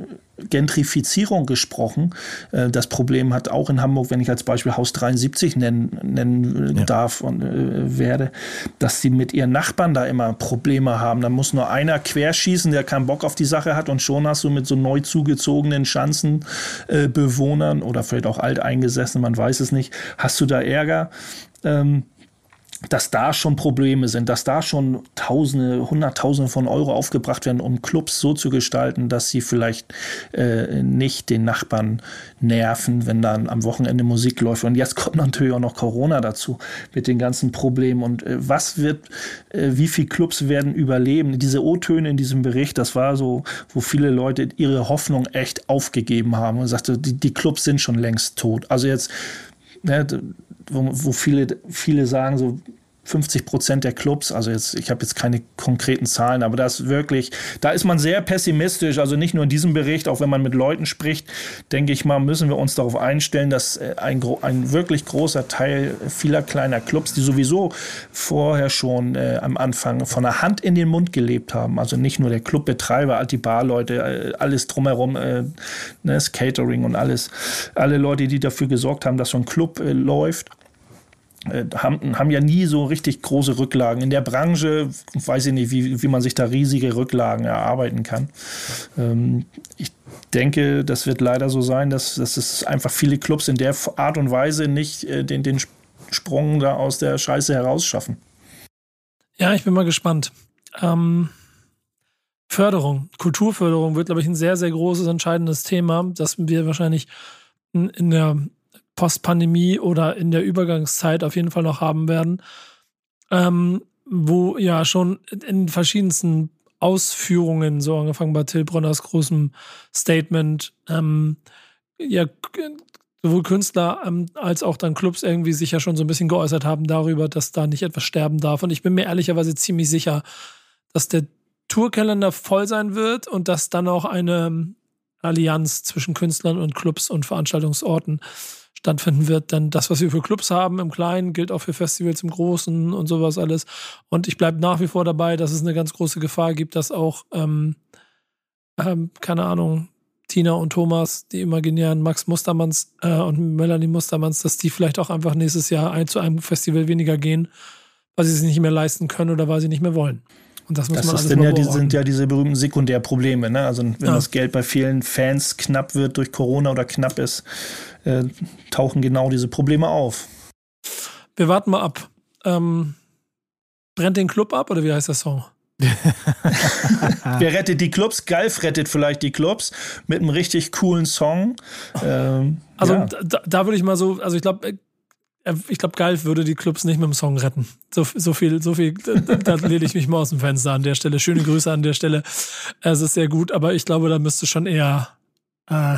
Gentrifizierung gesprochen. Äh, das Problem hat auch in Hamburg, wenn ich als Beispiel Haus 73 nennen, nennen ja. darf und äh, werde, dass sie mit ihren Nachbarn da immer Probleme haben. Da muss nur einer querschießen, der keinen Bock auf die Sache hat und schon hast du mit so neu zugezogenen Schanzenbewohnern äh, oder vielleicht auch alteingesessen, man weiß es nicht, hast du da Ärger. Ähm, dass da schon Probleme sind, dass da schon Tausende, Hunderttausende von Euro aufgebracht werden, um Clubs so zu gestalten, dass sie vielleicht äh, nicht den Nachbarn nerven, wenn dann am Wochenende Musik läuft. Und jetzt kommt natürlich auch noch Corona dazu mit den ganzen Problemen. Und äh, was wird, äh, wie viele Clubs werden überleben? Diese O-Töne in diesem Bericht, das war so, wo viele Leute ihre Hoffnung echt aufgegeben haben und sagte, die, die Clubs sind schon längst tot. Also jetzt ne, wo, wo viele, viele sagen, so 50 Prozent der Clubs, also jetzt, ich habe jetzt keine konkreten Zahlen, aber das wirklich, da ist man sehr pessimistisch, also nicht nur in diesem Bericht, auch wenn man mit Leuten spricht, denke ich mal, müssen wir uns darauf einstellen, dass äh, ein, ein wirklich großer Teil vieler kleiner Clubs, die sowieso vorher schon äh, am Anfang von der Hand in den Mund gelebt haben, also nicht nur der Clubbetreiber, die Barleute, äh, alles drumherum, äh, ne, das Catering und alles, alle Leute, die dafür gesorgt haben, dass so ein Club äh, läuft, haben, haben ja nie so richtig große Rücklagen. In der Branche weiß ich nicht, wie, wie man sich da riesige Rücklagen erarbeiten kann. Ähm, ich denke, das wird leider so sein, dass, dass es einfach viele Clubs in der Art und Weise nicht äh, den, den Sprung da aus der Scheiße herausschaffen. Ja, ich bin mal gespannt. Ähm, Förderung, Kulturförderung wird, glaube ich, ein sehr, sehr großes, entscheidendes Thema, das wir wahrscheinlich in, in der Postpandemie oder in der Übergangszeit auf jeden Fall noch haben werden, ähm, wo ja schon in verschiedensten Ausführungen, so angefangen bei Till Bronners großem Statement, ähm, ja, sowohl Künstler ähm, als auch dann Clubs irgendwie sich ja schon so ein bisschen geäußert haben darüber, dass da nicht etwas sterben darf. Und ich bin mir ehrlicherweise ziemlich sicher, dass der Tourkalender voll sein wird und dass dann auch eine Allianz zwischen Künstlern und Clubs und Veranstaltungsorten stattfinden wird. Denn das, was wir für Clubs haben im Kleinen, gilt auch für Festivals im Großen und sowas alles. Und ich bleibe nach wie vor dabei, dass es eine ganz große Gefahr gibt, dass auch, ähm, ähm, keine Ahnung, Tina und Thomas, die imaginären Max Mustermanns äh, und Melanie Mustermanns, dass die vielleicht auch einfach nächstes Jahr ein, zu einem Festival weniger gehen, weil sie es nicht mehr leisten können oder weil sie nicht mehr wollen. Und das muss das man sind mal ja, die, sind ja diese berühmten Sekundärprobleme. Ne? Also wenn Ja. das Geld bei vielen Fans knapp wird durch Corona oder knapp ist, äh, tauchen genau diese Probleme auf. Wir warten mal ab. Ähm, brennt den Club ab oder wie heißt der Song? [LAUGHS] Wer rettet die Clubs? Galf rettet vielleicht die Clubs mit einem richtig coolen Song. Ähm, Also ja. da, da würde ich mal so, also ich glaube, ich glaube, Galf würde die Clubs nicht mit dem Song retten. So, so viel, so viel, da, da lehne ich mich mal aus dem Fenster an der Stelle. Schöne Grüße an der Stelle. Es ist sehr gut, aber ich glaube, da müsste schon eher, äh,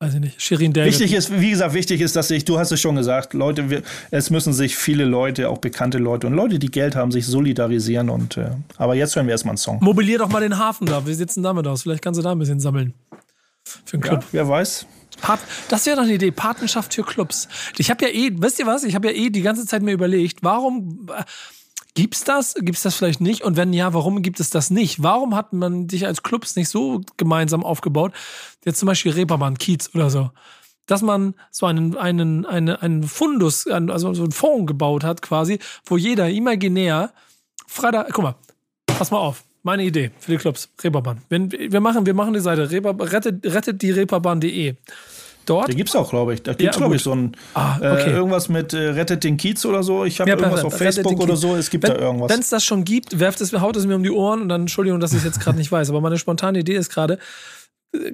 weiß ich nicht, Shirin David. Wichtig ist, wie gesagt, wichtig ist, dass sich, du hast es schon gesagt, Leute, wir, es müssen sich viele Leute, auch bekannte Leute und Leute, die Geld haben, sich solidarisieren und, äh, aber jetzt hören wir erstmal einen Song. Mobilier doch mal den Hafen da. Wie sieht's denn damit aus? Vielleicht kannst du da ein bisschen sammeln. Für den Ja, Club. wer weiß. Pat das wäre doch eine Idee, Patenschaft für Clubs. Ich habe ja eh, wisst ihr was? Ich habe ja eh die ganze Zeit mir überlegt, warum äh, gibt's das? Gibt's das vielleicht nicht? Und wenn ja, warum gibt es das nicht? Warum hat man sich als Clubs nicht so gemeinsam aufgebaut? Jetzt zum Beispiel Reeperbahn, Kiez oder so. Dass man so einen, einen, eine, einen Fundus, also so einen Fonds gebaut hat quasi, wo jeder imaginär Freitag, guck mal, pass mal auf. Meine Idee für die Clubs, Reeperbahn. Wenn, wir, machen, wir machen die Seite Reeper, rettet, rettet die Reeperbahn.de. Dort Da gibt's auch, glaube ich. Da Ja, gibt's, glaube gut. ich, so ein Ah, äh, okay. irgendwas mit äh, Rettet den Kiez oder so. Ich habe Ja, irgendwas auf Facebook oder so. Es gibt Wenn da irgendwas. es das schon gibt, werft es, haut es mir um die Ohren und dann Entschuldigung, dass ich es jetzt gerade nicht weiß. Aber meine spontane Idee ist gerade, äh,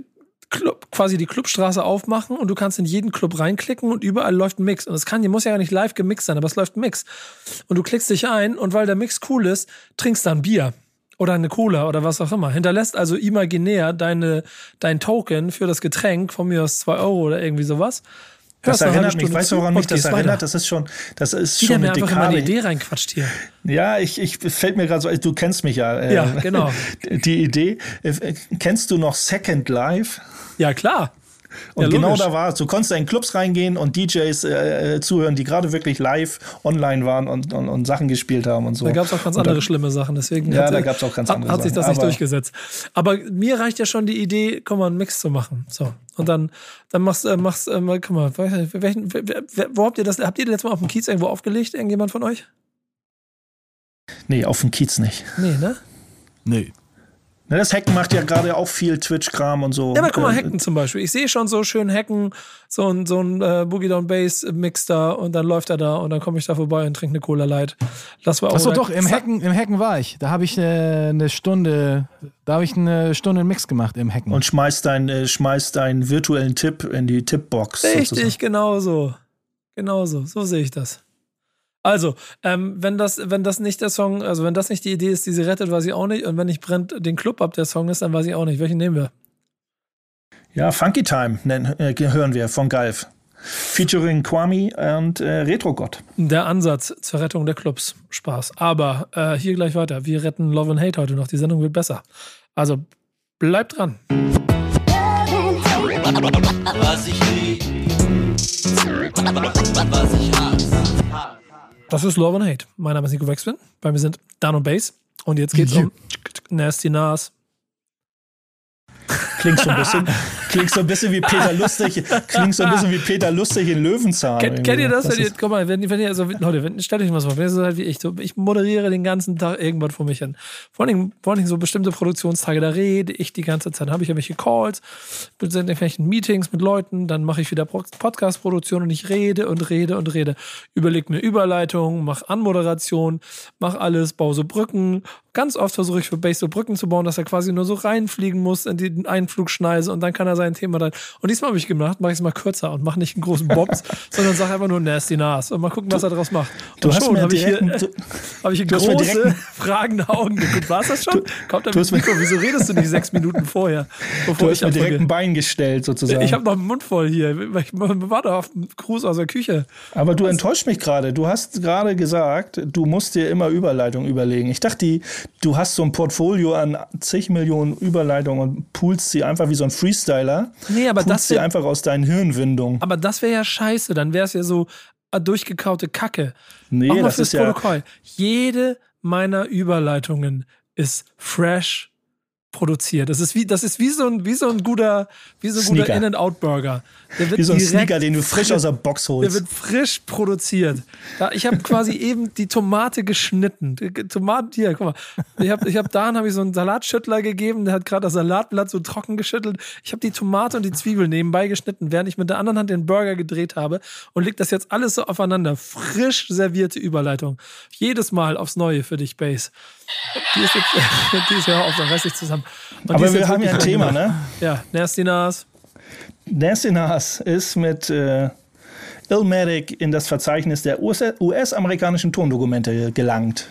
Club, quasi die Clubstraße aufmachen und du kannst in jeden Club reinklicken und überall läuft ein Mix. Und es kann, muss ja gar nicht live gemixt sein, aber es läuft ein Mix. Und du klickst dich ein und weil der Mix cool ist, trinkst dann Bier oder eine Cola oder was auch immer. Hinterlässt also imaginär deine, dein Token für das Getränk, von mir aus 2 Euro oder irgendwie sowas. Das Hörst eine erinnert mich, weißt du, woran mich das gehst weiter. erinnert? Das ist schon, das ist Wieder schon eine einfach in meine Dekade. Idee reinquatscht hier. Ja, ich, ich fällt mir gerade so, du kennst mich ja. äh, Ja, genau. [LAUGHS] Die Idee. Äh, Kennst du noch Second Life? Ja, klar. Und Ja, genau da war es. Du konntest da in Clubs reingehen und DJs äh, äh, zuhören, die gerade wirklich live online waren und, und, und Sachen gespielt haben und so. Da gab es auch ganz Und andere dann- schlimme Sachen, deswegen Ja, hat, da gab's auch ganz hat, andere hat sich das Sachen, nicht aber- durchgesetzt. Aber mir reicht ja schon die Idee, komm mal, einen Mix zu machen. So. Und dann, dann machst du, äh, machst, äh, mal, guck mal, welchen, wer- wer- wo habt ihr das, habt ihr das letzte Mal auf dem Kiez irgendwo aufgelegt? Irgendjemand von euch? Nee, auf dem Kiez nicht. Nee, ne? Nee. Ne, das Hacken macht ja gerade auch viel Twitch-Kram und so. Ja, aber guck mal, Äh, Hacken zum Beispiel. Ich sehe schon so schön Hacken, so ein, so ein äh, Boogie Down Bass Mix da und dann läuft er da und dann komme ich da vorbei und trinke eine Cola Light. Lass mal auch Achso, doch, im Hacken, im Hacken war ich. Da habe ich äh, eine Stunde, da habe ich eine Stunde einen Mix gemacht im Hacken. Und schmeißt deinen äh, schmeißt deinen virtuellen Tipp in die Tippbox. Richtig, sozusagen. genau so. Genau so. So sehe ich das. Also, ähm, wenn das, wenn das nicht der Song, also wenn das nicht die Idee ist, die sie rettet, weiß ich auch nicht. Und wenn nicht brennt den Club ab der Song ist, dann weiß ich auch nicht. Welchen nehmen wir? Ja, Funky Time nennen, äh, hören wir von Galf. Featuring Kwame und äh, Retro Gott. Der Ansatz zur Rettung der Clubs. Spaß. Aber äh, hier gleich weiter. Wir retten Love and Hate heute noch. Die Sendung wird besser. Also bleibt dran. Was ich lieb, was ich hasse. Das ist Love and Hate. Mein Name ist Nico Wexman. Bei mir sind Dan und Bass. Und jetzt geht's um Nasty Nas. Klingt so ein bisschen, [LAUGHS] klingt so ein bisschen wie Peter Lustig, klingt so ein bisschen wie Peter Lustig in Löwenzahn. Kennt, kennt ihr das? Wenn ihr, guck mal, wenn, wenn ihr so, Leute, wenn, stellt euch mal so vor, wenn ihr so seid wie ich, so, ich moderiere den ganzen Tag irgendwas vor mich hin. Vor allen Dingen, vor Dingen so bestimmte Produktionstage, da rede ich die ganze Zeit. Habe ich irgendwelche Calls, bin in irgendwelchen Meetings mit Leuten, dann mache ich wieder Pro- Podcast-Produktion und ich rede und rede und rede. Überleg mir Überleitungen, mach Anmoderation, mach alles, baue so Brücken. Ganz oft versuche ich für Base so Brücken zu bauen, dass er quasi nur so reinfliegen muss in die Einflugschneise und dann kann er sein Thema dann. Und diesmal habe ich gemacht, mache ich es mal kürzer und mache nicht einen großen Bobs, [LAUGHS] sondern sag einfach nur Nasty Nas und mal gucken, was er daraus macht. Und Du hast schon habe [LAUGHS] ich hier, du, habe ich hier du große, [LAUGHS] fragende Augen geguckt. War es das schon? Kommt der du hast mir- Mikro? Wieso redest du nicht sechs Minuten vorher? du Bevor hast mir direkt ein Bein gestellt, sozusagen. ich habe noch einen Mund voll hier. Ich warte auf einen Gruß aus der Küche. Aber du enttäuscht mich gerade. Du hast gerade gesagt, du musst dir immer Überleitung überlegen. Ich dachte, die, du hast so ein Portfolio an zig Millionen Überleitungen und poolst sie einfach wie so ein Freestyler. Nee, aber Poolst das sie wär- einfach aus deinen Hirnwindungen. Aber das wäre ja scheiße. Dann wäre es ja so äh, durchgekaute Kacke. Nee, das fürs ist ja. Protokoll. Jede meiner Überleitungen ist fresh produziert. Das ist wie, das ist wie so ein, wie so ein guter, wie so ein guter Sneaker. In-and-Out-Burger. Der wird Wie so ein Sneaker, den du frisch aus der Box Der holst. wird frisch produziert. Ich habe quasi [LAUGHS] eben die Tomate geschnitten. Die Tomate, hier, guck mal. Ich habe ich hab Dan hab ich so einen Salatschüttler gegeben, der hat gerade das Salatblatt so trocken geschüttelt. Ich habe die Tomate und die Zwiebel nebenbei geschnitten, während ich mit der anderen Hand den Burger gedreht habe und leg das jetzt alles so aufeinander. Frisch servierte Überleitung. Jedes Mal aufs Neue für dich, Base. Die ist jetzt, [LAUGHS] die ist ja auf, dann reiß ich zusammen. Und Aber wir haben ja ein Thema, ne? Ja, Nasty Nas. Nasty Nas ist mit äh, Illmatic in das Verzeichnis der US US-amerikanischen Tondokumente gelangt.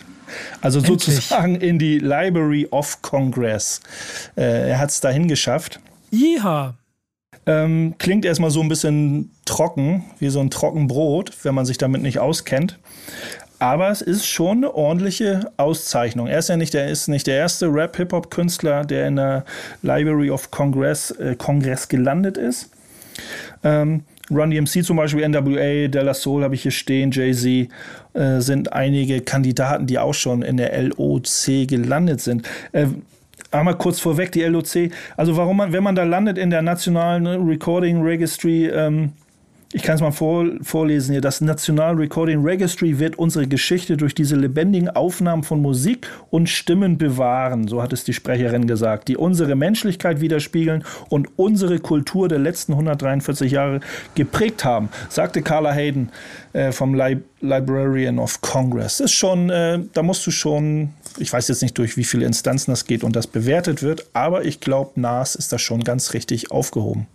Also Endlich. sozusagen in die Library of Congress. Äh, er hat es dahin geschafft. Jeha. Ähm, klingt erstmal so ein bisschen trocken, wie so ein Trockenbrot, wenn man sich damit nicht auskennt. Aber es ist schon eine ordentliche Auszeichnung. Er ist ja nicht der, ist nicht der erste Rap-Hip-Hop-Künstler, der in der Library of Congress, äh, Kongress gelandet ist. Ähm, Run DMC zum Beispiel, NWA, De La Soul habe ich hier stehen, Jay-Z, äh, sind einige Kandidaten, die auch schon in der LOC gelandet sind. Äh, Einmal kurz vorweg, die LOC, also warum man, wenn man da landet in der nationalen Recording Registry, ähm, ich kann es mal vor, vorlesen hier. Das National Recording Registry wird unsere Geschichte durch diese lebendigen Aufnahmen von Musik und Stimmen bewahren, so hat es die Sprecherin gesagt, die unsere Menschlichkeit widerspiegeln und unsere Kultur der letzten 143 Jahre geprägt haben, sagte Carla Hayden äh, vom Li Librarian of Congress. Das ist schon, äh, da musst du schon, ich weiß jetzt nicht durch wie viele Instanzen das geht und das bewertet wird, aber ich glaube, NAS ist da schon ganz richtig aufgehoben.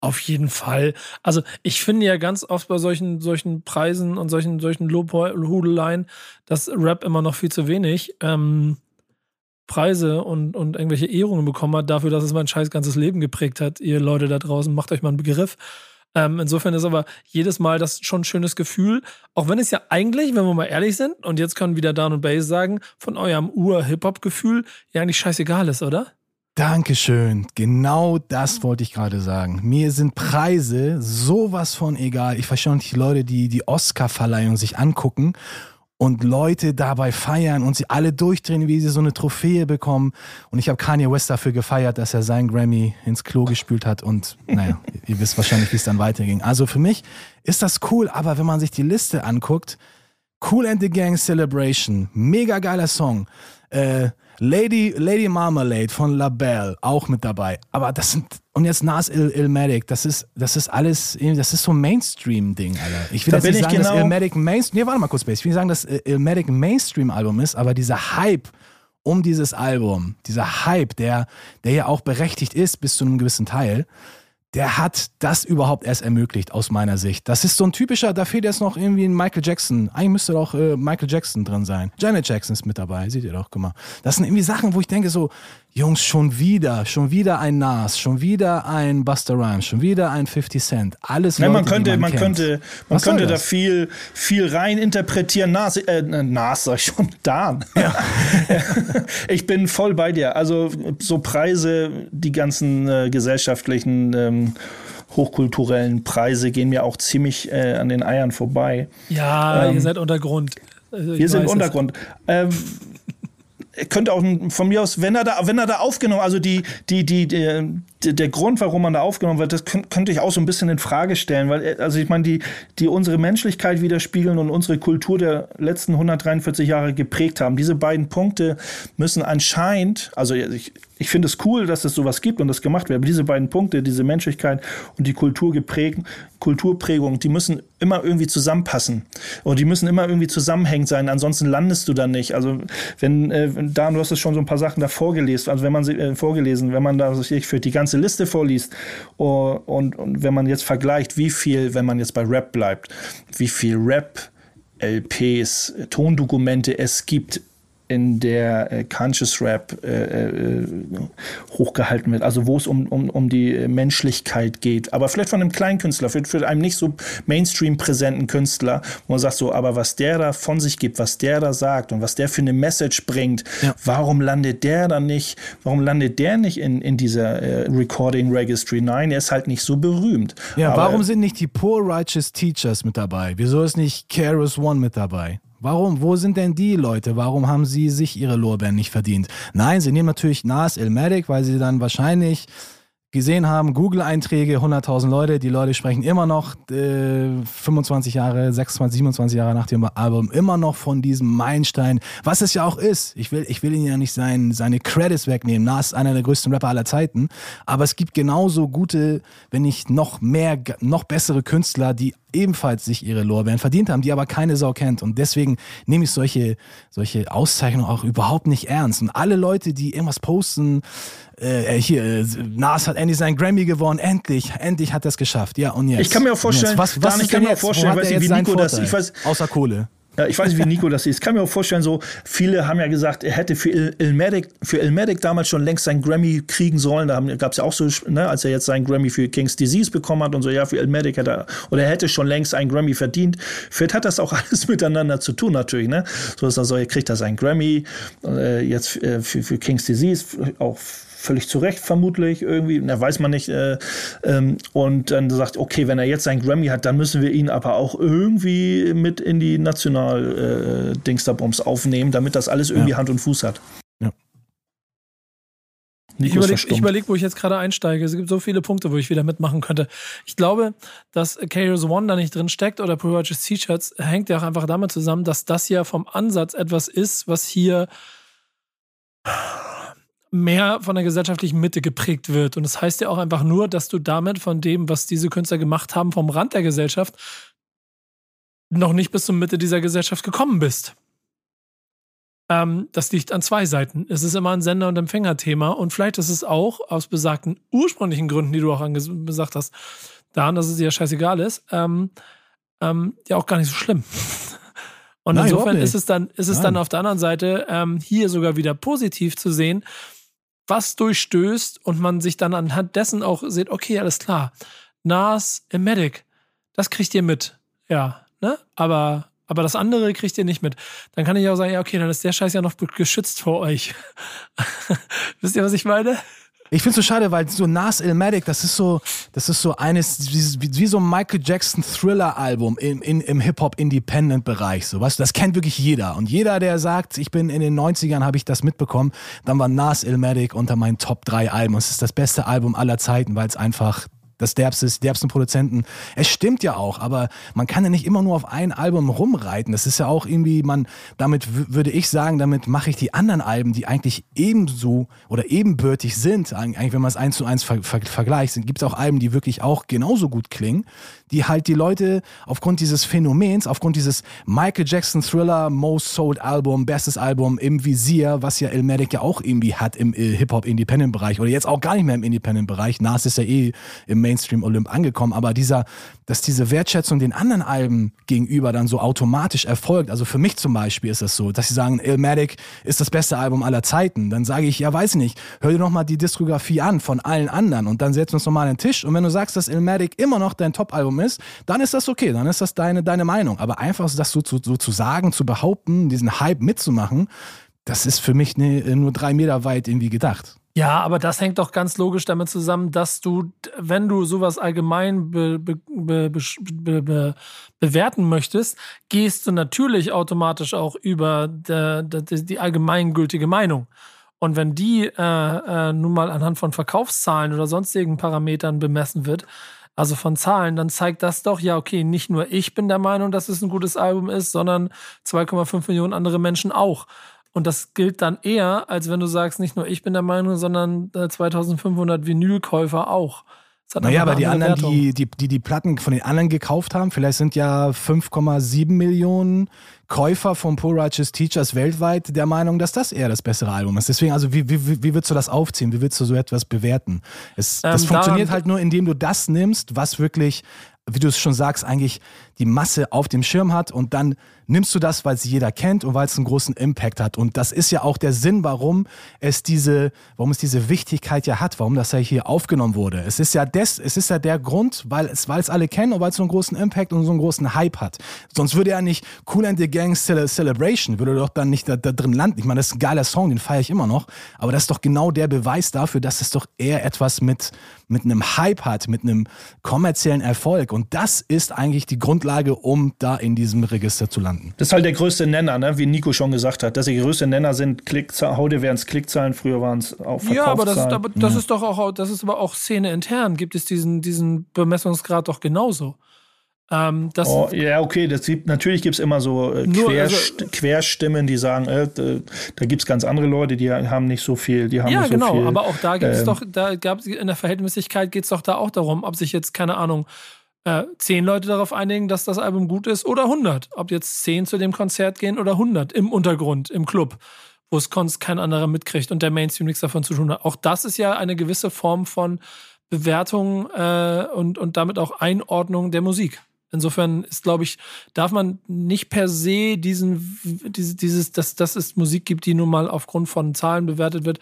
Auf jeden Fall. Also ich finde ja ganz oft bei solchen, solchen Preisen und solchen, solchen Lobhudeleien, dass Rap immer noch viel zu wenig ähm, Preise und, und irgendwelche Ehrungen bekommen hat dafür, dass es mein scheiß ganzes Leben geprägt hat. Ihr Leute da draußen, macht euch mal einen Begriff. Ähm, insofern ist aber jedes Mal das schon ein schönes Gefühl, auch wenn es ja eigentlich, wenn wir mal ehrlich sind, und jetzt können wieder Dan und Bass sagen, von eurem Ur-Hip-Hop-Gefühl ja eigentlich scheißegal ist, oder? Dankeschön. Genau das wollte ich gerade sagen. Mir sind Preise sowas von egal. Ich verstehe nicht die Leute, die die Oscar-Verleihung sich angucken und Leute dabei feiern und sie alle durchdrehen, wie sie so eine Trophäe bekommen. Und ich habe Kanye West dafür gefeiert, dass er sein Grammy ins Klo gespült hat. Und naja, [LAUGHS] ihr wisst wahrscheinlich, wie es dann weiterging. Also für mich ist das cool, aber wenn man sich die Liste anguckt, Cool and the Gang Celebration, mega geiler Song. Äh, Lady, Lady Marmalade von LaBelle auch mit dabei. Aber das sind, und jetzt Nas Il Ilmatic, das ist, das ist alles, das ist so ein Mainstream-Ding, Alter. Ich will Da jetzt nicht ich sagen, dass genau- Ilmatic Mainstream, nee, warte mal kurz, Space. Ich will nicht sagen, dass äh, Ilmatic ein Mainstream-Album ist, aber dieser Hype um dieses Album, dieser Hype, der, der ja auch berechtigt ist bis zu einem gewissen Teil, der hat das überhaupt erst ermöglicht, aus meiner Sicht. Das ist so ein typischer, da fehlt jetzt noch irgendwie ein Michael Jackson. Eigentlich müsste doch äh, Michael Jackson drin sein. Janet Jackson ist mit dabei, seht ihr doch, guck mal. Das sind irgendwie Sachen, wo ich denke so, Jungs, schon wieder, schon wieder ein Nas, schon wieder ein Buster Rhymes, schon wieder ein 50 Cent. Alles Ne, Leute, man könnte, die man, man kennt. könnte, man Was könnte da viel, viel rein interpretieren. Nas, äh, Nas sag ich schon, Dan. [LAUGHS] ich bin voll bei dir. Also so Preise, die ganzen äh, gesellschaftlichen, ähm, hochkulturellen Preise gehen mir auch ziemlich äh, an den Eiern vorbei. Ja, Ähm, ihr seid Untergrund. Also ich Wir sind. Untergrund. Ähm, könnte auch von mir aus, wenn er da, wenn er da aufgenommen, also die, die, die, der, der Grund, warum man da aufgenommen wird, das könnt, könnte ich auch so ein bisschen in Frage stellen, weil, äh, also ich meine, die, die unsere Menschlichkeit widerspiegeln und unsere Kultur der letzten 143 Jahre geprägt haben. Diese beiden Punkte müssen anscheinend, also ich, ich finde es cool, dass es sowas gibt und das gemacht wird, aber diese beiden Punkte, diese Menschlichkeit und die Kulturprägung, die müssen immer irgendwie zusammenpassen. Und die müssen immer irgendwie zusammenhängend sein, ansonsten landest du da nicht. Also wenn, äh, wenn da, du hast es schon so ein paar Sachen da vorgelesen, also wenn man sie äh, vorgelesen, wenn man da was weiß ich, für die ganze Liste vorliest oh, und, und wenn man jetzt vergleicht, wie viel, wenn man jetzt bei Rap bleibt, wie viel Rap LPs, Tondokumente es gibt in der äh, Conscious Rap äh, äh, hochgehalten wird, also wo es um, um, um die äh, Menschlichkeit geht. Aber vielleicht von einem kleinen Künstler, für, für einen nicht so Mainstream präsenten Künstler, wo man sagt so, aber was der da von sich gibt, was der da sagt und was der für eine Message bringt, Ja. warum landet der dann nicht, warum landet der nicht in, in dieser äh, Recording Registry? Nein, er ist halt nicht so berühmt. Ja, Aber- warum sind nicht die Poor Righteous Teachers mit dabei? Wieso ist nicht Keras One mit dabei? Warum? Wo sind denn die Leute? Warum haben sie sich ihre Lorbeeren nicht verdient? Nein, sie nehmen natürlich Nas Elmatic, weil sie dann wahrscheinlich gesehen haben, Google-Einträge, 100.000 Leute, die Leute sprechen immer noch äh, 25 Jahre, 26, 27 Jahre nach dem Album immer noch von diesem Meilenstein, was es ja auch ist. Ich will, ich will ihn ja nicht sein, seine Credits wegnehmen. Nas ist einer der größten Rapper aller Zeiten, aber es gibt genauso gute, wenn nicht noch mehr, noch bessere Künstler, die ebenfalls sich ihre Lorbeeren verdient haben, die aber keine Sau kennt. Und deswegen nehme ich solche, solche Auszeichnungen auch überhaupt nicht ernst. Und alle Leute, die irgendwas posten, äh, hier, äh, Nas hat endlich seinen Grammy gewonnen, endlich, endlich hat er es geschafft. Ja, und jetzt? Ich kann mir auch vorstellen, was, was ich ist kann mir auch vorstellen, weiß jetzt wie Nico das- Vorteil? ich weiß- Außer Kohle. Ja, ich weiß nicht, wie Nico das sieht. Ich kann mir auch vorstellen, so viele haben ja gesagt, er hätte für Il- Ilmatic, für Ilmatic damals schon längst seinen Grammy kriegen sollen. Da gab es ja auch so, ne, als er jetzt seinen Grammy für King's Disease bekommen hat und so, ja, für Ilmatic hätte er, oder er hätte schon längst einen Grammy verdient. Vielleicht hat das auch [LAUGHS] alles miteinander zu tun, natürlich, ne? So ist er so, er kriegt er seinen Grammy, äh, jetzt äh, für, für King's Disease, auch völlig zu Recht vermutlich irgendwie, na, weiß man nicht. Äh, ähm, und dann sagt, okay, wenn er jetzt seinen Grammy hat, dann müssen wir ihn aber auch irgendwie mit in die national äh, aufnehmen, damit das alles irgendwie Ja. Hand und Fuß hat. Ja. Ich Nico ist überlege, überleg, wo ich jetzt gerade einsteige. Es gibt so viele Punkte, wo ich wieder mitmachen könnte. Ich glaube, dass KRS One da nicht drin steckt oder Pro Righteous T-Shirts hängt ja auch einfach damit zusammen, dass das ja vom Ansatz etwas ist, was hier mehr von der gesellschaftlichen Mitte geprägt wird. Und das heißt ja auch einfach nur, dass du damit von dem, was diese Künstler gemacht haben, vom Rand der Gesellschaft, noch nicht bis zur Mitte dieser Gesellschaft gekommen bist. Ähm, das liegt an zwei Seiten. Es ist immer ein Sender- und Empfängerthema und vielleicht ist es auch aus besagten ursprünglichen Gründen, die du auch gesagt hast, daran, dass es dir ja scheißegal ist, ähm, ähm, ja auch gar nicht so schlimm. Und Nein, insofern ist es dann, ist es Nein. dann auf der anderen Seite ähm, hier sogar wieder positiv zu sehen, was durchstößt und man sich dann anhand dessen auch sieht, okay, alles klar, Nas, Medic, das kriegt ihr mit. Ja, ne? Aber, aber das andere kriegt ihr nicht mit. Dann kann ich auch sagen, ja, okay, dann ist der Scheiß ja noch geschützt vor euch. [LAUGHS] Wisst ihr, was ich meine? Ich finde es so schade, weil so Nas Ilmatic, das ist so, das ist so eines, wie, wie so ein Michael Jackson Thriller-Album im, in, im Hip-Hop-Independent-Bereich. So, weißt du, das kennt wirklich jeder. Und jeder, der sagt, ich bin in den 90ern, habe ich das mitbekommen, dann war Nas Ilmatic unter meinen Top 3 Alben. Und es ist das beste Album aller Zeiten, weil es einfach das derbste, die derbsten Produzenten. Es stimmt ja auch, aber man kann ja nicht immer nur auf ein Album rumreiten. Das ist ja auch irgendwie, man, damit würde ich sagen, damit mache ich die anderen Alben, die eigentlich ebenso oder ebenbürtig sind, eigentlich wenn man es eins zu eins ver ver vergleicht, gibt es auch Alben, die wirklich auch genauso gut klingen, die halt die Leute aufgrund dieses Phänomens, aufgrund dieses Michael Jackson Thriller Most Sold Album, bestes Album im Visier, was ja Illmatic ja auch irgendwie hat im äh, Hip-Hop-Independent-Bereich oder jetzt auch gar nicht mehr im Independent-Bereich. Nas ist ja eh im Mainstream-Olymp angekommen, aber dieser, dass diese Wertschätzung den anderen Alben gegenüber dann so automatisch erfolgt. Also für mich zum Beispiel ist das so, dass sie sagen, Illmatic ist das beste Album aller Zeiten. Dann sage ich, ja, weiß ich nicht, hör dir noch mal die Diskografie an von allen anderen und dann setzen wir uns nochmal an den Tisch. Und wenn du sagst, dass Illmatic immer noch dein Top-Album ist, dann ist das okay, dann ist das deine, deine Meinung. Aber einfach das so zu, so zu sagen, zu behaupten, diesen Hype mitzumachen, das ist für mich ne, nur drei Meter weit irgendwie gedacht. Ja, aber das hängt doch ganz logisch damit zusammen, dass du, wenn du sowas allgemein be, be, be, bewerten möchtest, gehst du natürlich automatisch auch über de, de, die allgemeingültige Meinung. Und wenn die äh, äh, nun mal anhand von Verkaufszahlen oder sonstigen Parametern bemessen wird, also von Zahlen, dann zeigt das doch, ja, okay, nicht nur ich bin der Meinung, dass es ein gutes Album ist, sondern 2,5 Millionen andere Menschen auch. Und das gilt dann eher, als wenn du sagst, nicht nur ich bin der Meinung, sondern 2500 äh, Vinylkäufer auch. Naja, aber die anderen, die, die, die die Platten von den anderen gekauft haben, vielleicht sind ja 5,7 Millionen Käufer von Poor Righteous Teachers weltweit der Meinung, dass das eher das bessere Album ist. Deswegen, also wie, wie, wie würdest du das aufziehen? Wie würdest du so etwas bewerten? Es, das ähm, funktioniert halt nur, indem du das nimmst, was wirklich wie du es schon sagst, eigentlich die Masse auf dem Schirm hat und dann nimmst du das, weil es jeder kennt und weil es einen großen Impact hat. Und das ist ja auch der Sinn, warum es diese, warum es diese Wichtigkeit ja hat, warum das ja hier aufgenommen wurde. Es ist ja des, es ist ja der Grund, weil es, weil es alle kennen und weil es so einen großen Impact und so einen großen Hype hat. Sonst würde ja nicht Cool and the Gang Celebration, würde doch dann nicht da, da drin landen. Ich meine, das ist ein geiler Song, den feiere ich immer noch. Aber das ist doch genau der Beweis dafür, dass es doch eher etwas mit, mit einem Hype hat, mit einem kommerziellen Erfolg. Und das ist eigentlich die Grundlage, um da in diesem Register zu landen. Das ist halt der größte Nenner, ne? wie Nico schon gesagt hat. Dass die größte Nenner sind Klickzahlen, heute wären es Klickzahlen, früher waren es auch Verkaufszahlen. Ja, aber das ist, aber das ja. ist doch auch, das ist aber auch Szene intern. Gibt es diesen, diesen Bemessungsgrad doch genauso? Ähm, oh, ja, okay, das gibt, natürlich gibt es immer so äh, Querst also, Querstimmen, die sagen, äh, da gibt es ganz andere Leute, die haben nicht so viel, die haben ja, nicht so genau, viel. aber auch da gibt es ähm, doch, da gab in der Verhältnismäßigkeit geht es doch da auch darum, ob sich jetzt, keine Ahnung, äh, zehn Leute darauf einigen, dass das Album gut ist oder 100. Ob jetzt zehn zu dem Konzert gehen oder 100 im Untergrund, im Club, wo es kein anderer mitkriegt und der Mainstream nichts davon zu tun hat. Auch das ist ja eine gewisse Form von Bewertung äh, und, und damit auch Einordnung der Musik. Insofern ist, glaube ich, darf man nicht per se diesen, dieses, dieses dass, dass es Musik gibt, die nun mal aufgrund von Zahlen bewertet wird,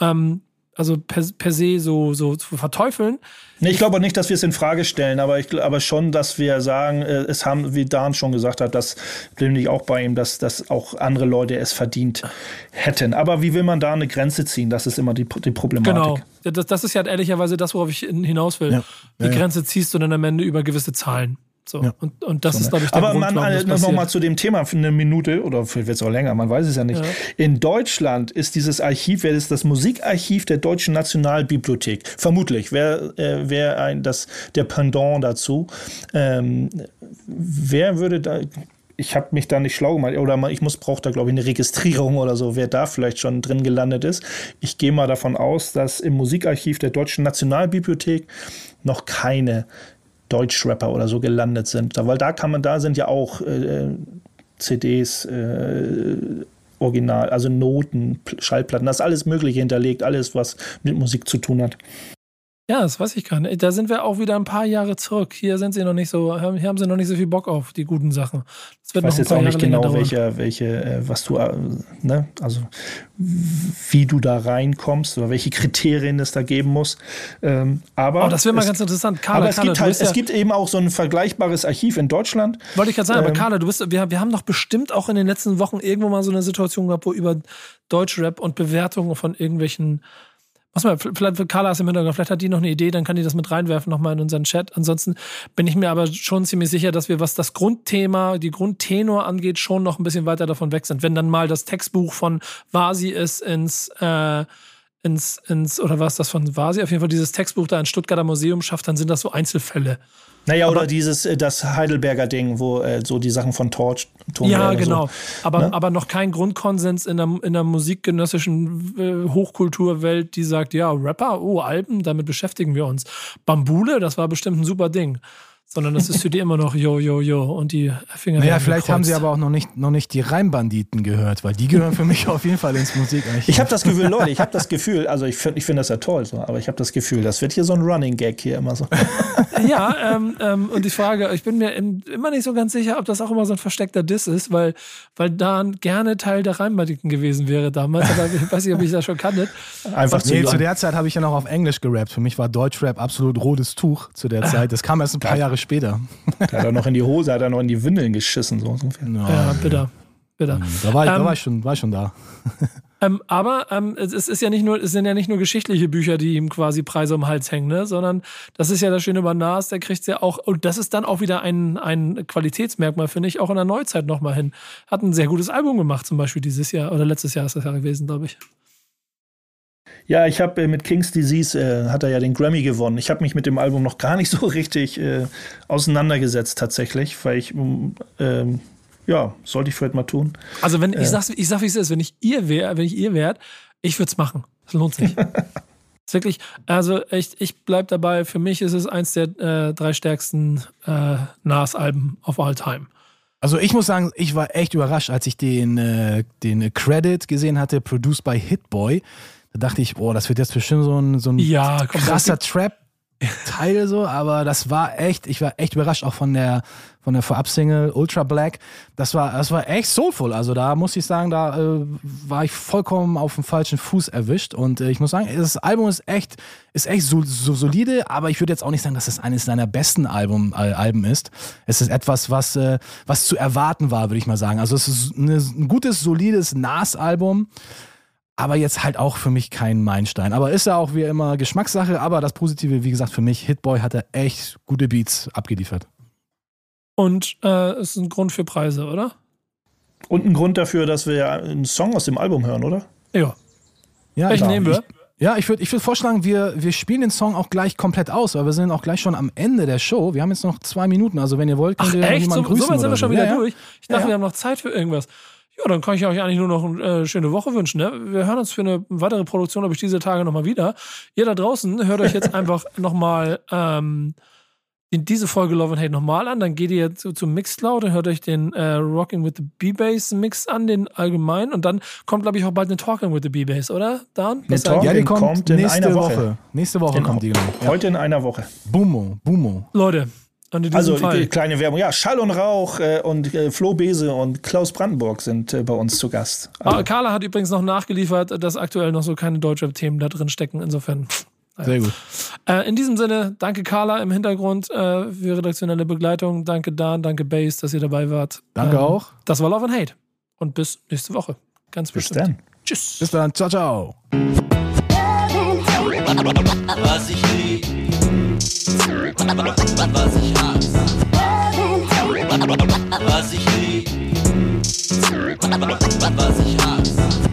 ähm, also per, per se so, so zu verteufeln. Nee, ich glaube nicht, dass wir es in Frage stellen, aber ich aber schon, dass wir sagen, äh, es haben, wie Dan schon gesagt hat, das bin ich auch bei ihm, dass, dass auch andere Leute es verdient hätten. Aber wie will man da eine Grenze ziehen? Das ist immer die, die Problematik. Genau. Das, das ist ja ehrlicherweise das, worauf ich hinaus will. Ja. Die ja, Grenze ziehst du dann am Ende über gewisse Zahlen. So. Ja. Und, und das so, ist, glaube ich, der Aber Grund, man, noch mal zu dem Thema für eine Minute oder vielleicht wird es auch länger, man weiß es ja nicht. Ja. In Deutschland ist dieses Archiv, wer ist das Musikarchiv der Deutschen Nationalbibliothek? Vermutlich, wer, äh, wer ein, das, der Pendant dazu. Ähm, wer würde da, ich habe mich da nicht schlau gemacht oder ich muss brauche da glaube ich eine Registrierung oder so, wer da vielleicht schon drin gelandet ist. Ich gehe mal davon aus, dass im Musikarchiv der Deutschen Nationalbibliothek noch keine Deutschrapper oder so gelandet sind. Weil da kann man, da sind ja auch äh, CDs, äh, Original, also Noten, Schallplatten, das ist alles Mögliche hinterlegt, alles, was mit Musik zu tun hat. Ja, das weiß ich gar nicht. Da sind wir auch wieder ein paar Jahre zurück. Hier sind sie noch nicht so, hier haben sie noch nicht so viel Bock auf die guten Sachen. Das wird ich weiß jetzt auch nicht genau, welche, welche, äh, was du, äh, ne, also wie du da reinkommst oder welche Kriterien es da geben muss. Ähm, aber oh, das wäre mal ganz interessant. Carla, aber es, Carla, gibt, halt, es gibt eben auch so ein vergleichbares Archiv in Deutschland. Wollte ich gerade sagen, ähm, aber Carla, du bist, wir, wir haben doch bestimmt auch in den letzten Wochen irgendwo mal so eine Situation gehabt, wo über Deutschrap und Bewertungen von irgendwelchen was mal, vielleicht für Carla ist im Hintergrund, vielleicht hat die noch eine Idee, dann kann die das mit reinwerfen nochmal in unseren Chat. Ansonsten bin ich mir aber schon ziemlich sicher, dass wir, was das Grundthema, die Grundtenor angeht, schon noch ein bisschen weiter davon weg sind. Wenn dann mal das Textbuch von Vasi ist ins, äh, ins, ins, oder was das von war sie? Auf jeden Fall dieses Textbuch da ins Stuttgarter Museum schafft, dann sind das so Einzelfälle. Naja, oder dieses, äh, das Heidelberger Ding, wo äh, so die Sachen von Torch. Ja, genau. So. Aber, ne? aber noch kein Grundkonsens in der, in der musikgenössischen äh, Hochkulturwelt, die sagt, ja, Rapper, oh, Alben, damit beschäftigen wir uns. Bambule, das war bestimmt ein super Ding sondern das ist für die immer noch Jo, Jo, Jo und die Finger. Naja, vielleicht gekreuzt. haben sie aber auch noch nicht, noch nicht die Reimbanditen gehört, weil die gehören für mich auf jeden Fall ins Musik. Ich habe das Gefühl, Leute, ich habe das Gefühl, also ich finde ich find das ja toll, so, aber ich habe das Gefühl, das wird hier so ein Running Gag hier immer so. [LAUGHS] ja, ähm, ähm, und die Frage, ich bin mir immer nicht so ganz sicher, ob das auch immer so ein versteckter Diss ist, weil, weil Dan gerne Teil der Reimbanditen gewesen wäre damals, aber ich weiß nicht, ob ich das schon kannte. Einfach zu, nee, zu der Zeit habe ich ja noch auf Englisch gerappt. Für mich war Deutschrap absolut rotes Tuch zu der [LAUGHS] Zeit. Das kam erst ein paar Jahre später. Da hat er noch in die Hose, hat er noch in die Windeln geschissen. So, so ja, bitte. bitter. Da war ich, ähm, da war ich, schon, war ich schon da. [LAUGHS] Ähm, aber ähm, es, ist ja nicht nur, es sind ja nicht nur geschichtliche Bücher, die ihm quasi Preise um den Hals hängen, ne? sondern das ist ja das Schöne bei Nas, der kriegt ja auch, und das ist dann auch wieder ein, ein Qualitätsmerkmal, finde ich, auch in der Neuzeit nochmal hin. Hat ein sehr gutes Album gemacht, zum Beispiel dieses Jahr, oder letztes Jahr ist das ja gewesen, glaube ich. Ja, ich habe äh, mit King's Disease äh, hat er ja den Grammy gewonnen. Ich habe mich mit dem Album noch gar nicht [LAUGHS] so richtig äh, auseinandergesetzt tatsächlich, weil ich äh, ja sollte ich vielleicht mal tun. Also wenn ich äh. sag's, ich sag wie es ist, wenn ich ihr wäre, wenn ich ihr wärt, ich würde es machen. Das lohnt sich. [LAUGHS] ist wirklich, also echt, ich bleib dabei. Für mich ist es eins der äh, drei stärksten äh, Nas-Alben of all time. Also ich muss sagen, ich war echt überrascht, als ich den, äh, den Credit gesehen hatte, produced by Hitboy. Da dachte ich, boah, das wird jetzt bestimmt so ein, so ein ja, krasser Trap. Teil so, aber das war echt, ich war echt überrascht auch von der von der Vorab-Single Ultra Black. Das war, das war echt soulful. Also da muss ich sagen, da äh, war ich vollkommen auf dem falschen Fuß erwischt. Und äh, ich muss sagen, das Album ist echt, ist echt so, so solide, aber ich würde jetzt auch nicht sagen, dass es eines seiner besten Album, äh, Alben ist. Es ist etwas, was, äh, was zu erwarten war, würde ich mal sagen. Also es ist eine, ein gutes, solides Nas-Album aber jetzt halt auch für mich kein Meilenstein. Aber ist ja auch wie immer Geschmackssache, aber das Positive, wie gesagt, für mich, Hitboy hat er echt gute Beats abgeliefert. Und äh, ist ein Grund für Preise, oder? Und ein Grund dafür, dass wir einen Song aus dem Album hören, oder? Ja. Ja, Welchen nehmen wir? Ich, ja, ich würde ich würd vorschlagen, wir, wir spielen den Song auch gleich komplett aus, weil wir sind auch gleich schon am Ende der Show. Wir haben jetzt noch zwei Minuten, also wenn ihr wollt, könnt Ach, ihr echt? jemanden so, grüßen. So weit sind wir schon so. wieder ja, durch. Ich dachte, ja, wir haben noch Zeit für irgendwas. Ja, dann kann ich euch eigentlich nur noch eine äh, schöne Woche wünschen. Ne? Wir hören uns für eine weitere Produktion, glaube ich, diese Tage nochmal wieder. Ihr da draußen hört euch jetzt [LAUGHS] einfach nochmal ähm, diese Folge Love and Hate nochmal an. Dann geht ihr zu, zum Mixcloud und hört euch den äh, Rocking with the B-Bass Mix an, den allgemeinen. Und dann kommt, glaube ich, auch bald eine Talking with the B-Bass, oder? Dan? Eine Talking ja, die kommt, kommt in nächste einer Woche. Woche. Nächste Woche in, kommt die. Genau. Heute in einer Woche. Boomo, Boomo. Leute, also Fall. kleine Werbung. Ja, Schall und Rauch äh, und äh, Flo Bese und Klaus Brandenburg sind äh, bei uns zu Gast. Also. Carla hat übrigens noch nachgeliefert, dass aktuell noch so keine deutschen Themen da drin stecken. Insofern. Sehr gut. Äh, in diesem Sinne, danke Carla im Hintergrund äh, für redaktionelle Begleitung. Danke Dan, danke Base, dass ihr dabei wart. Danke ähm, auch. Das war Love and Hate. Und bis nächste Woche. Ganz bis bestimmt. Dann. Tschüss. Bis dann. Ciao, ciao. Was ich lieb was ich hasse, was ich lieb, was ich hasse.